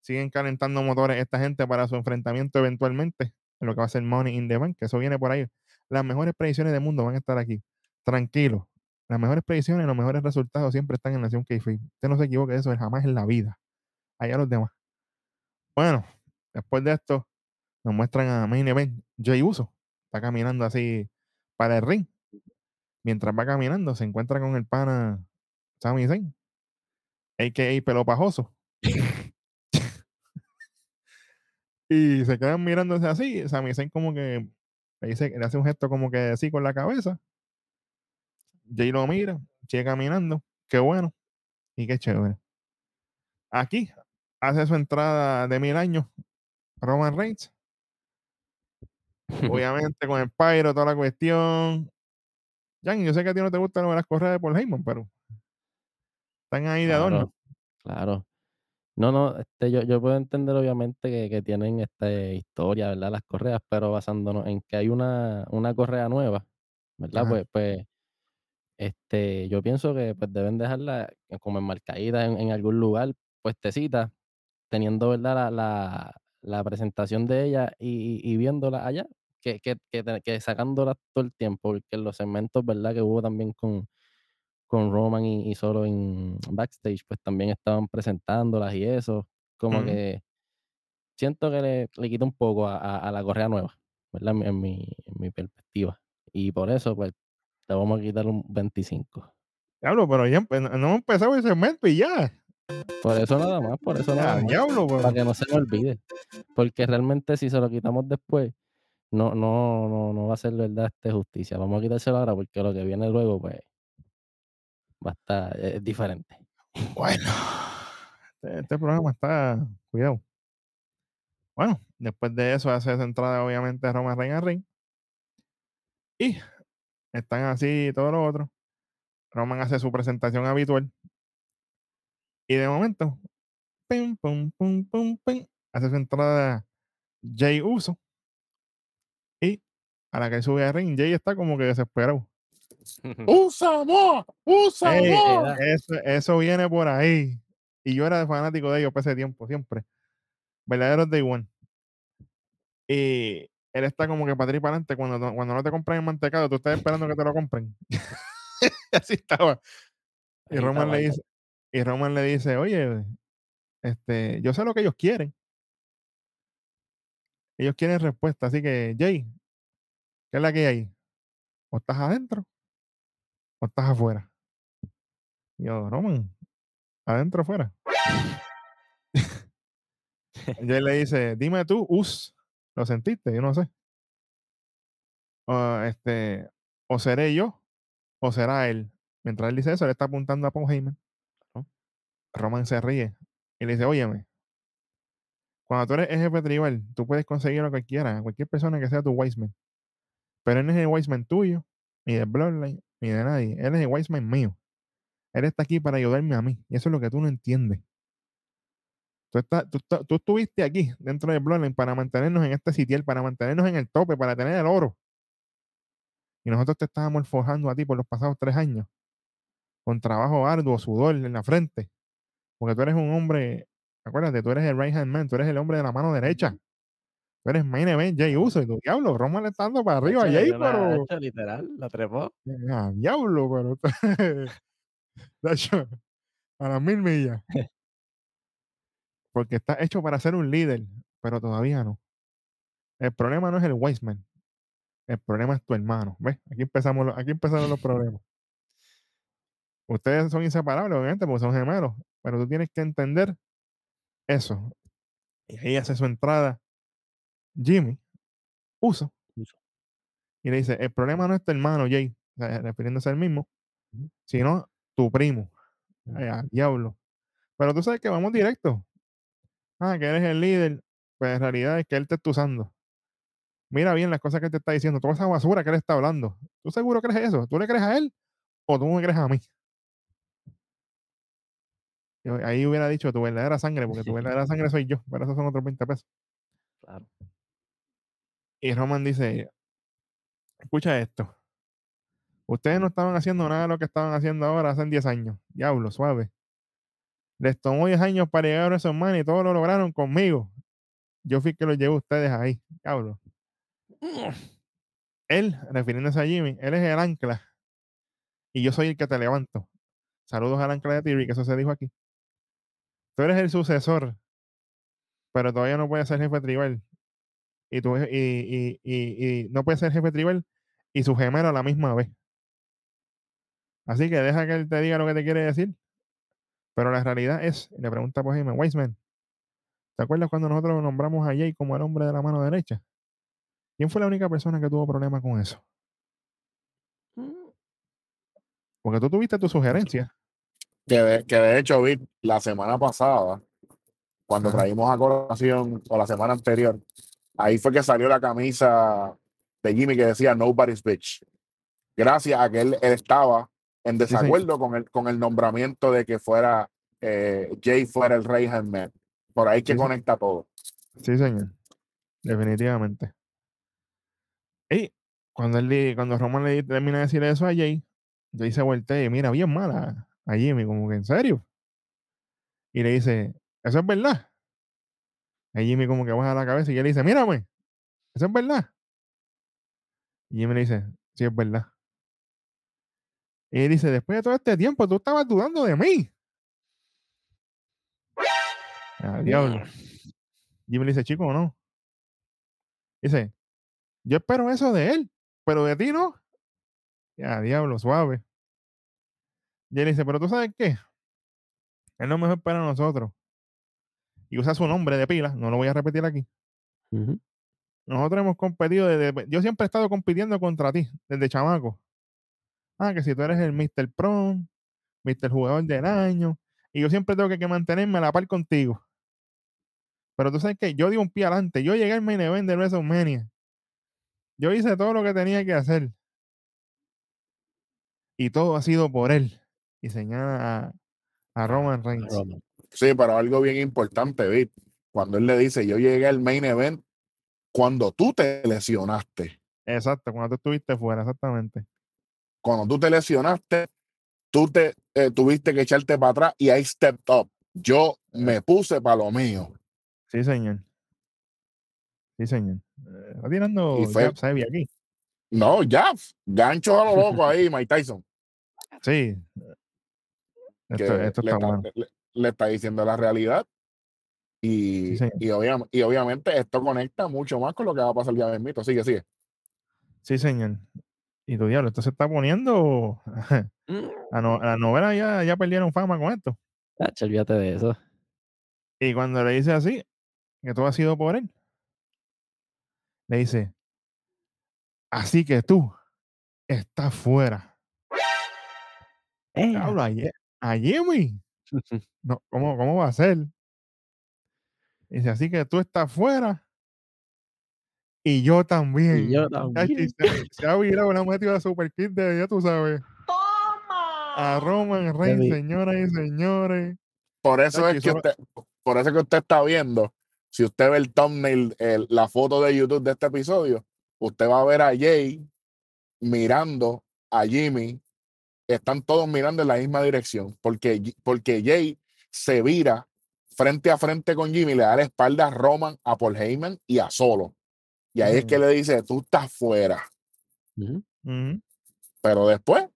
Siguen calentando motores esta gente para su enfrentamiento eventualmente. En lo que va a ser Money in the Bank, que eso viene por ahí. Las mejores predicciones del mundo van a estar aquí. Tranquilo. Las mejores predicciones, los mejores resultados siempre están en Nación k Usted no se equivoque de eso jamás en la vida. Allá los demás. Bueno, después de esto, nos muestran a Main Event. Jay Uso está caminando así para el ring. Mientras va caminando, se encuentra con el pana Sami Zayn, a.k.a. Pelo Pajoso. y se quedan mirándose así. Sami Zayn como que le, dice, le hace un gesto como que así con la cabeza. Jay lo mira, sigue caminando. Qué bueno y qué chévere. Aquí hace su entrada de mil años Roman Reigns. Obviamente con el Pyro, toda la cuestión. Jan, yo sé que a ti no te gustan las correas de Paul Heyman, pero están ahí de adorno. Claro. No, no, este, yo, yo puedo entender obviamente que, que tienen esta historia, ¿verdad? Las correas, pero basándonos en que hay una, una correa nueva, ¿verdad? Ajá. Pues, pues, este, yo pienso que pues deben dejarla como enmarcadita en, en algún lugar, puestecita, teniendo, ¿verdad? La, la, la presentación de ella y, y viéndola allá, que, que, que, que sacándola todo el tiempo, porque los segmentos, ¿verdad? Que hubo también con, con Roman y, y solo en backstage, pues también estaban presentándolas y eso, como que siento que le, le quita un poco a, a- a la correa nueva, ¿verdad? En mi, en mi, en mi perspectiva. Y por eso, pues, le vamos a quitar un 25. Diablo, pero ya no hemos empezado el segmento y ya. Por eso nada más, por eso nada más. diablo, Para que no se me olvide. Porque realmente si se lo quitamos después, no, no, no, no va a ser verdad este justicia. Vamos a quitárselo ahora porque lo que viene luego, pues, Va a estar, es diferente. Bueno, este, este programa está. Cuidado. Bueno, después de eso hace esa entrada, obviamente, Roman Reigns al ring. Y están así todo lo otro. Roman hace su presentación habitual. Y de momento, pum, pum, pum, pum, pum, hace su entrada Jay Uso. A la que sube al ring, Jay está como que desesperado. ¡Usa more! ¡Usa Ey, more! era- Eso, eso viene por ahí. Y yo era fanático de ellos por ese tiempo, siempre. Verdaderos Day One. Y él está como que para atrás y para adelante. Cuando, no- cuando no te compran el mantecado, tú estás esperando que te lo compren. Así estaba. Y Roman, le dice, y Roman le dice, oye, este, yo sé lo que ellos quieren. Ellos quieren respuesta. Así que, Jay, ¿qué es la que hay? ¿O estás adentro? ¿O estás afuera? Y yo, Roman, adentro o afuera. Jay le dice, dime tú, us, ¿lo sentiste? Yo no sé. O, este, o seré yo, o será él. Mientras él dice eso, él está apuntando a Paul Heyman. ¿no? Roman se ríe y le dice, óyeme, cuando tú eres jefe tribal, tú puedes conseguir lo que quieras, cualquier persona que sea tu Wiseman. Pero él no es el Wiseman tuyo, ni de Bloodline, ni de nadie. Él es el Wiseman mío. Él está aquí para ayudarme a mí. Y eso es lo que tú no entiendes. Tú, estás- tú, tú estuviste aquí dentro de Bloodline para mantenernos en este sitial, para mantenernos en el tope, para tener el oro. Y nosotros te estábamos forjando a ti por los pasados tres años. Con trabajo arduo, sudor en la frente. Porque tú eres un hombre, acuérdate, tú eres el right hand man, tú eres el hombre de la mano derecha. Eres main event, Jay Uso. Y tú, diablo, Roman le está dando para arriba a Jay, pero. hacho, literal, la trepó. Ah, diablo, pero. Tacho, a las mil millas. Porque está hecho para ser un líder, pero todavía no. El problema no es el Wiseman. El problema es tu hermano. ¿Ves? Aquí empezamos, los- aquí empezaron los problemas. Ustedes son inseparables, obviamente, porque son gemelos. Pero tú tienes que entender eso. Y ahí hace su entrada Jimmy. Uso. Y le dice: El problema no es tu hermano, Jay, refiriéndose al mismo, sino tu primo. Ujú. Ay, al diablo. Pero tú sabes que vamos directo. Ah, que eres el líder. Pues en realidad es que él te está usando. Mira bien las cosas que él te está diciendo, toda esa basura que él está hablando. ¿Tú seguro crees eso? ¿Tú le crees a él o tú me crees a mí? Yo ahí hubiera dicho tu verdadera sangre, porque tu verdadera sangre soy yo, pero esos son otros 20 pesos. Claro. Y Roman dice, escucha esto. Ustedes no estaban haciendo nada de lo que estaban haciendo ahora hace 10 años. Diablo, suave. Les tomó 10 años para llegar a esos manes y todo lo lograron conmigo. Yo fui que los llevo a ustedes ahí. Diablo. Él, refiriéndose a Jimmy, él es el ancla. Y yo soy el que te levanto. Saludos al ancla de Tiri, que eso se dijo aquí. Tú eres el sucesor, pero todavía no puedes ser jefe tribal. Y, tú, y, y, y, y no puedes ser jefe tribal y su gemelo a la misma vez. Así que deja que él te diga lo que te quiere decir. Pero la realidad es, le pregunta por Jaime Wiseman, ¿te acuerdas cuando nosotros nombramos a Jay como el hombre de la mano derecha? ¿Quién fue la única persona que tuvo problemas con eso? Mm, Porque tú tuviste tu sugerencia. Que de, que de hecho, vi la semana pasada, cuando Ajá. traímos a colación, o la semana anterior, ahí fue que salió la camisa de Jimmy que decía Nobody's Bitch. Gracias a que él, él estaba en desacuerdo con, el, con el nombramiento de que fuera eh, Jay fuera el Rey Man. Por ahí que Sí, conecta todo. Sí, señor. Definitivamente. Y cuando él cuando Roman le termina de decir eso a Jay, Jay se voltea y mira bien mala a Jimmy, como que en serio. Y le dice, ¿eso es verdad? Y Jimmy como que baja la cabeza y él le dice, mírame, ¿eso es verdad? Y Jimmy le dice, sí, es verdad. Y él dice, después de todo este tiempo, tú estabas dudando de mí. Ah, diablo. Jimmy le dice, chico, no. Dice, yo espero eso de él, pero de ti no. Ya, diablo, suave. Y él dice, pero tú sabes qué? Él no mejor para nosotros. Y usa su nombre de pila, no lo voy a repetir aquí. Nosotros hemos competido desde. Yo siempre he estado compitiendo contra ti, desde chamaco. Ah, que si tú eres el Mr. Prom, el jugador del año, y yo siempre tengo que, que mantenerme a la par contigo. Pero tú sabes que yo di un pie adelante, yo llegué al main event de WrestleMania. Yo hice todo lo que tenía que hacer. Y todo ha sido por él. Y señala a, a Roman Reigns. Roman. Sí, pero algo bien importante, Vic. Cuando él le dice, yo llegué al main event cuando tú te lesionaste. Exacto, cuando tú estuviste fuera, exactamente. Cuando tú te lesionaste, tú te eh, tuviste que echarte para atrás y I stepped up. Yo me puse para lo mío. Sí, señor. Sí, señor. Eh, Está tirando Y fue- jabs aquí. No, ya, gancho a lo loco ahí, Mike Tyson. Sí. Esto, esto está está, bueno. le- le está diciendo la realidad. Y, Sí, y, obvia- y obviamente esto conecta mucho más con lo que va a pasar el día del mito. Sigue, sigue. Sí, señor. Y tu diablo, esto se está poniendo. Mm. La, no- la novela ya, ya perdieron fama con esto. Tacho, olvídate de eso. Y cuando le dice así, que todo ha sido por él, le dice, así que tú estás fuera. Eh, Diablo, a, a Jimmy. No, ¿cómo, ¿Cómo va a ser? Dice, así que tú estás fuera y yo también. y yo también. se, se ha virado una metido de Super Kid de, ya tú sabes, a ¡Toma! Roman Reigns, señoras y señores. Por eso Chachi, es que usted, por eso es que usted está viendo, si usted ve el thumbnail, el- la foto de YouTube de este episodio, usted va a ver a Jay mirando a Jimmy. Están todos mirando en la misma dirección, porque, porque Jay se vira frente a frente con Jimmy, le da la espalda a Roman, a Paul Heyman y a Solo. Y ahí es que le dice, tú estás fuera. Ujú. Ujú. Pero después,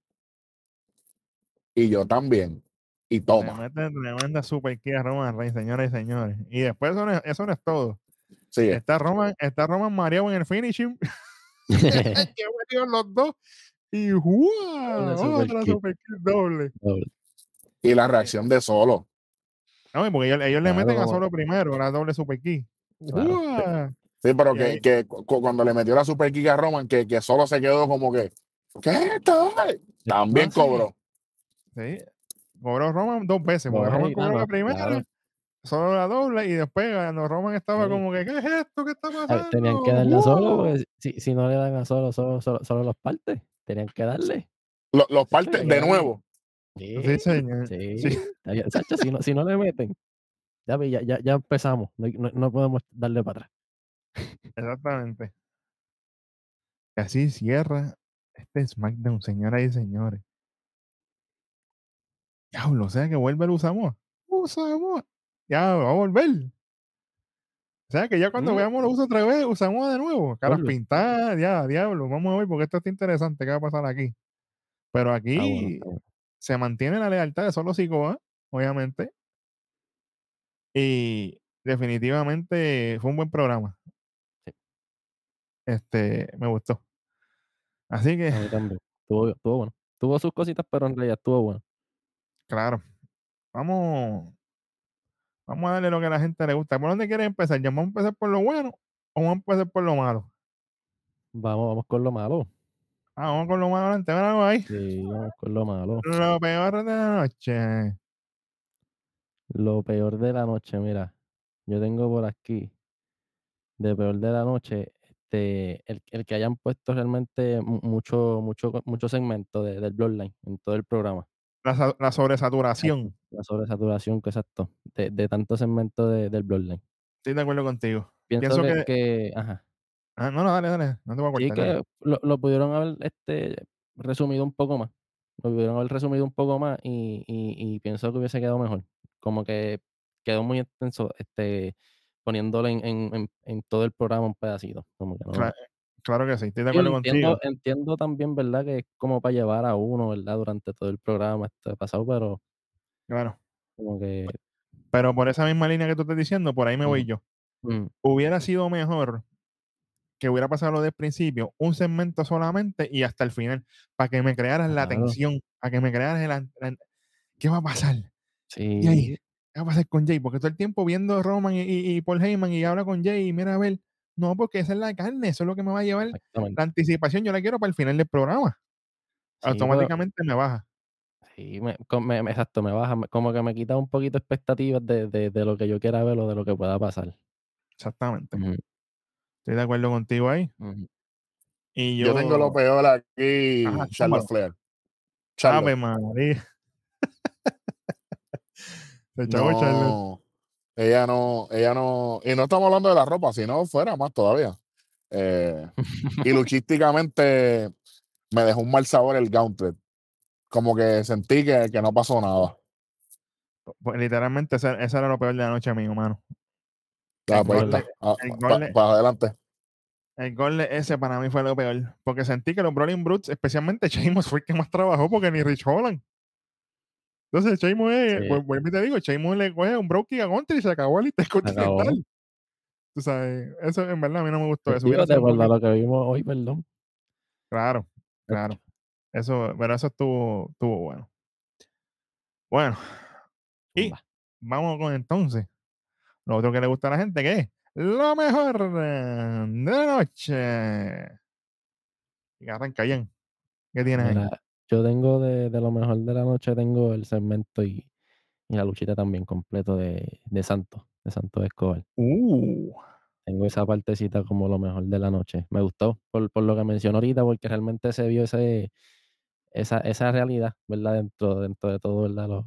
y yo también. Y toma. tremenda Super a Roman Reigns, señoras y señores. Y después eso no es, eso no es todo. Sigue. Está Roman, está Roman mareado en el finishing. que los dos. Y Super otra. Super Kick doble. Doble. Y la reacción de Solo. No, porque ellos, ellos le Claro, meten a solo primero, la doble Super Kick. Claro. Sí, pero que, ahí- que cu- cuando le metió la super kick a Roman, que, que solo se quedó como que, ¿qué es esto? También No, sí. cobró. Sí. Cobró Roman dos veces, porque Roman cobró claro, la primera, claro. solo la doble, y después cuando Roman estaba Sí. como que, ¿qué es esto? ¿Qué está pasando? Tenían que darle a solo, porque si, si no le dan a solo, solo, solo, solo los partes. Tenían que darle. Lo- Los partes de nuevo. Sí, señor. Sí, Sí. Sacho, si, no, si no le meten, ya, ya, ya, empezamos. No, no- no podemos darle para atrás. Exactamente. Y así cierra este SmackDown, señoras y señores. Diablo, o sea que vuelve el Usamoa. Usamoa. Ya, va a volver. O sea que ya cuando Mm. veamos lo uso otra vez, Usamoa de nuevo. Caras Vuelve. pintadas, ya, diablo. Vamos a ver porque esto está interesante. ¿Qué va a pasar aquí? Pero aquí Está bueno, está bueno. se mantiene la lealtad de solo Sikoa, obviamente. Y definitivamente fue un buen programa. Sí. Este, me gustó. Así que, A mí también. Estuvo, estuvo bueno. Tuvo sus cositas, pero en realidad estuvo bueno. claro, vamos, vamos a darle lo que a la gente le gusta. ¿Por dónde quieres empezar? ¿Ya vamos a empezar por lo bueno o vamos a empezar por lo malo? Vamos, vamos con lo malo. Ah, vamos con lo malo adelante. Míralo ahí. Sí, vamos con lo malo. Lo peor de la noche. Lo peor de la noche, mira. Yo tengo por aquí. De peor de la noche, este, el, el que hayan puesto realmente mu- mucho, mucho, mucho segmento de- del Bloodline en todo el programa. La sobresaturación. La sobresaturación, que exacto, de, de tanto segmento de- del Bloodline. Estoy de acuerdo contigo. Pienso, Pienso que, ajá, Ah, no, no, dale, dale. No te voy a cortar. que lo, lo pudieron haber este, resumido un poco más. Lo pudieron haber resumido un poco más y, y- y pienso que hubiese quedado mejor. Como que quedó muy extenso, este, poniéndolo en, en- en- en todo el programa un pedacito. Como que no, Cla- Claro que sí, estoy de acuerdo entiendo, contigo. entiendo también, ¿verdad? Que es como para llevar a uno, ¿verdad? Durante todo el programa este pasado, pero Claro. como que Pero por esa misma línea que tú estás diciendo, por ahí me voy yo. mm, Hubiera sido mejor que hubiera pasado lo del principio, un segmento solamente y hasta el final, para que me crearas la tensión, para que me crearas el, ¿Qué va a pasar? sí, Y ahí, ¿qué va a pasar con Jay? Porque todo el tiempo viendo a Roman y, y- y Paul Heyman y habla con Jay y mira a ver, no, porque esa es la carne, eso es lo que me va a llevar. La anticipación yo la quiero para el final del programa. Sí, pero- Automáticamente me baja. Sí, me, co- me- me- exacto, me baja, como que me quita un poquito expectativas de, de, de lo que yo quiera ver o de lo que pueda pasar. Exactamente. Estoy de acuerdo contigo ahí. Y yo. Yo tengo lo peor aquí, Ajá, Charlotte. Flair. Charlotte. María. Se chavo Charlotte. No, ella no, ella no, y no estamos hablando de la ropa, sino fuera más todavía. Eh, y luchísticamente me dejó un mal sabor el Gauntlet. Como que sentí que, que no pasó nada. Pues, literalmente, ese, ese era lo peor de la noche mío, mano. Ah, El pues ahí gol de- está. Ah, el pa- para adelante. El gol de ese para mí fue lo peor. Porque sentí que los Brawling Brutes, especialmente Sheamus, fue el que más trabajó porque ni Rich Holland. Entonces, Sheamus es, Sí. pues, te digo, Sheamus le coge un Brookie a Gunter y se acabó el intercontinental. Tú sabes, eso en verdad a mí no me gustó. Eso Digo, hubiera de sido un acuerdo a poquito- lo que vimos hoy, perdón. Claro, claro. Eso, pero eso estuvo, estuvo bueno. Bueno, y vamos con entonces. Lo otro que le gusta a la gente, que es lo mejor de la noche. Y arranca bien. ¿Qué tienes ahí? Yo tengo de, de lo mejor de la noche, tengo el segmento y, y la luchita también completo de, de Santos, de Santos Escobar. Uh, Tengo esa partecita como lo mejor de la noche. Me gustó por, por lo que mencionó ahorita, porque realmente se vio ese, esa, esa realidad, ¿verdad? Dentro, dentro de todo, ¿verdad? Lo-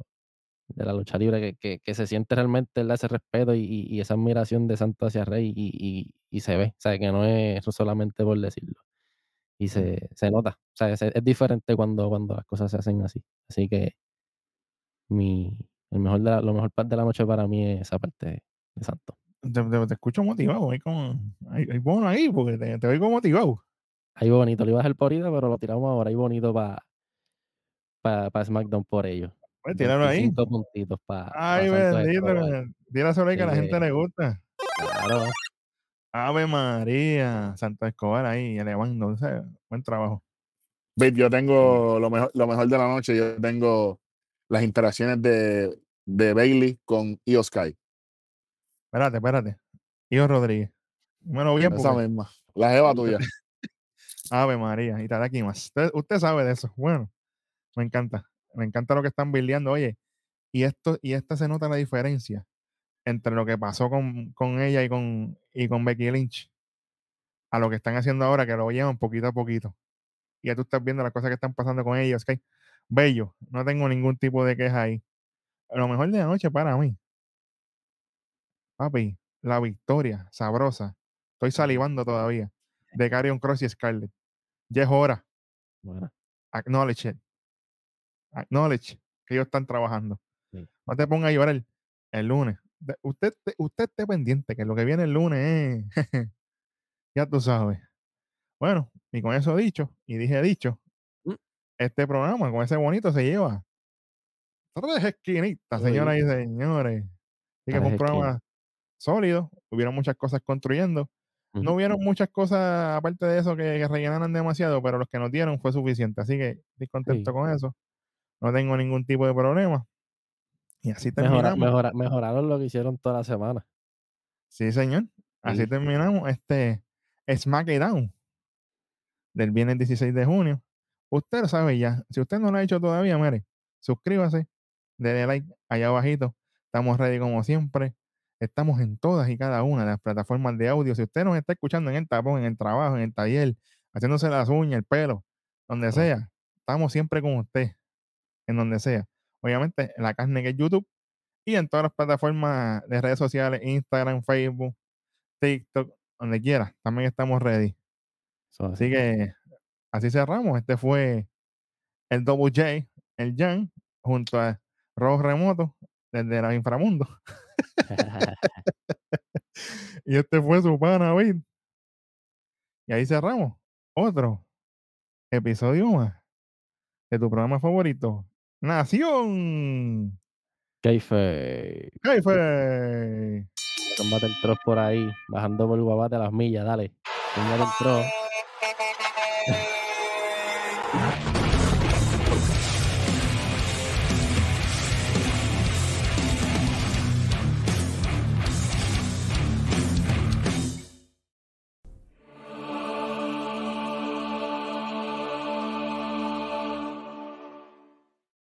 de la lucha libre, que, que, que se siente realmente ¿verdad? ese respeto y, y- esa admiración de Santos hacia Rey y, y- se ve, o sea, que no es eso solamente por decirlo. Y se, se nota, o sea, es, es diferente cuando, cuando las cosas se hacen así. Así que mi, el mejor de la- lo mejor parte de la noche para mí es esa parte de, Santos. te, te- te escucho motivado. Hay, como, hay, hay bono ahí porque te, te oigo motivado. Ahí bonito, lo iba a dejar por ahorita, pero lo tiramos ahora. Ahí bonito para pa, SmackDown por ello. Pues tíralo ahí. 25 puntitos para Ay, bendito. Tira sobre que a la gente le gusta. Claro. Ave María. Santo Escobar ahí, elevando. o sea, buen trabajo. Babe, yo tengo lo mejor, lo mejor de la noche. Yo tengo las interacciones de, de Bailey con Io Sky. Espérate, espérate. Ivo Rodríguez. Dímelo bien, Esa porque- misma. La jeva tuya. Ave María, y aquí más. Usted, usted sabe de eso. Bueno, me encanta. Me encanta lo que están bildeando. Oye, y esto, y esta se nota la diferencia entre lo que pasó con, con ella y con, y con Becky Lynch a lo que están haciendo ahora, que lo llevan poquito a poquito. Y ya tú estás viendo las cosas que están pasando con ellos. ¿ok? Bello, no tengo ningún tipo de queja ahí. Lo mejor de la noche para mí. Papi, la victoria, sabrosa. Estoy salivando todavía. De Carrion Cross y Scarlett. Ya es hora. Bueno, Acknowledge it. Acknowledge que ellos están trabajando. Sí. No te pongas a llorar el lunes. Usted, te- usted esté pendiente que lo que viene el lunes es. ya tú sabes. Bueno, y con eso dicho, y dije dicho, Mm. este programa con ese bonito se lleva tres esquinitas, señoras y señores. Así que fue un programa sólido. Hubieron muchas cosas construyendo. No hubieron muchas cosas aparte de eso que, que rellenaran demasiado, pero los que nos dieron fue suficiente. Así que estoy contento Sí. con eso. No tengo ningún tipo de problema. Y así Mejora- terminamos. mejora- mejoraron lo que hicieron toda la semana. Sí, señor. Así Sí. terminamos este SmackDown del viernes 16 de junio. Usted lo sabe ya. Si usted no lo ha hecho todavía, mire, suscríbase, denle like allá abajito. Estamos ready como siempre. Estamos en todas y cada una de las plataformas de audio. Si usted nos está escuchando en el tapón, en el trabajo, en el taller, haciéndose las uñas, el pelo, donde sea, estamos siempre con usted, en donde sea. Obviamente, en la carne que es YouTube y en todas las plataformas de redes sociales, Instagram, Facebook, TikTok, donde quiera. También estamos ready. Así que así cerramos. Este fue el Double J, el Jan, junto a Robo Remoto, desde los inframundos. Y este fue su pana, David. Y ahí cerramos. Otro episodio más de tu programa favorito, Nación. Keife. Jefe. Tómate el troz por ahí, bajando por guabate a las millas, dale. Tómate el troz.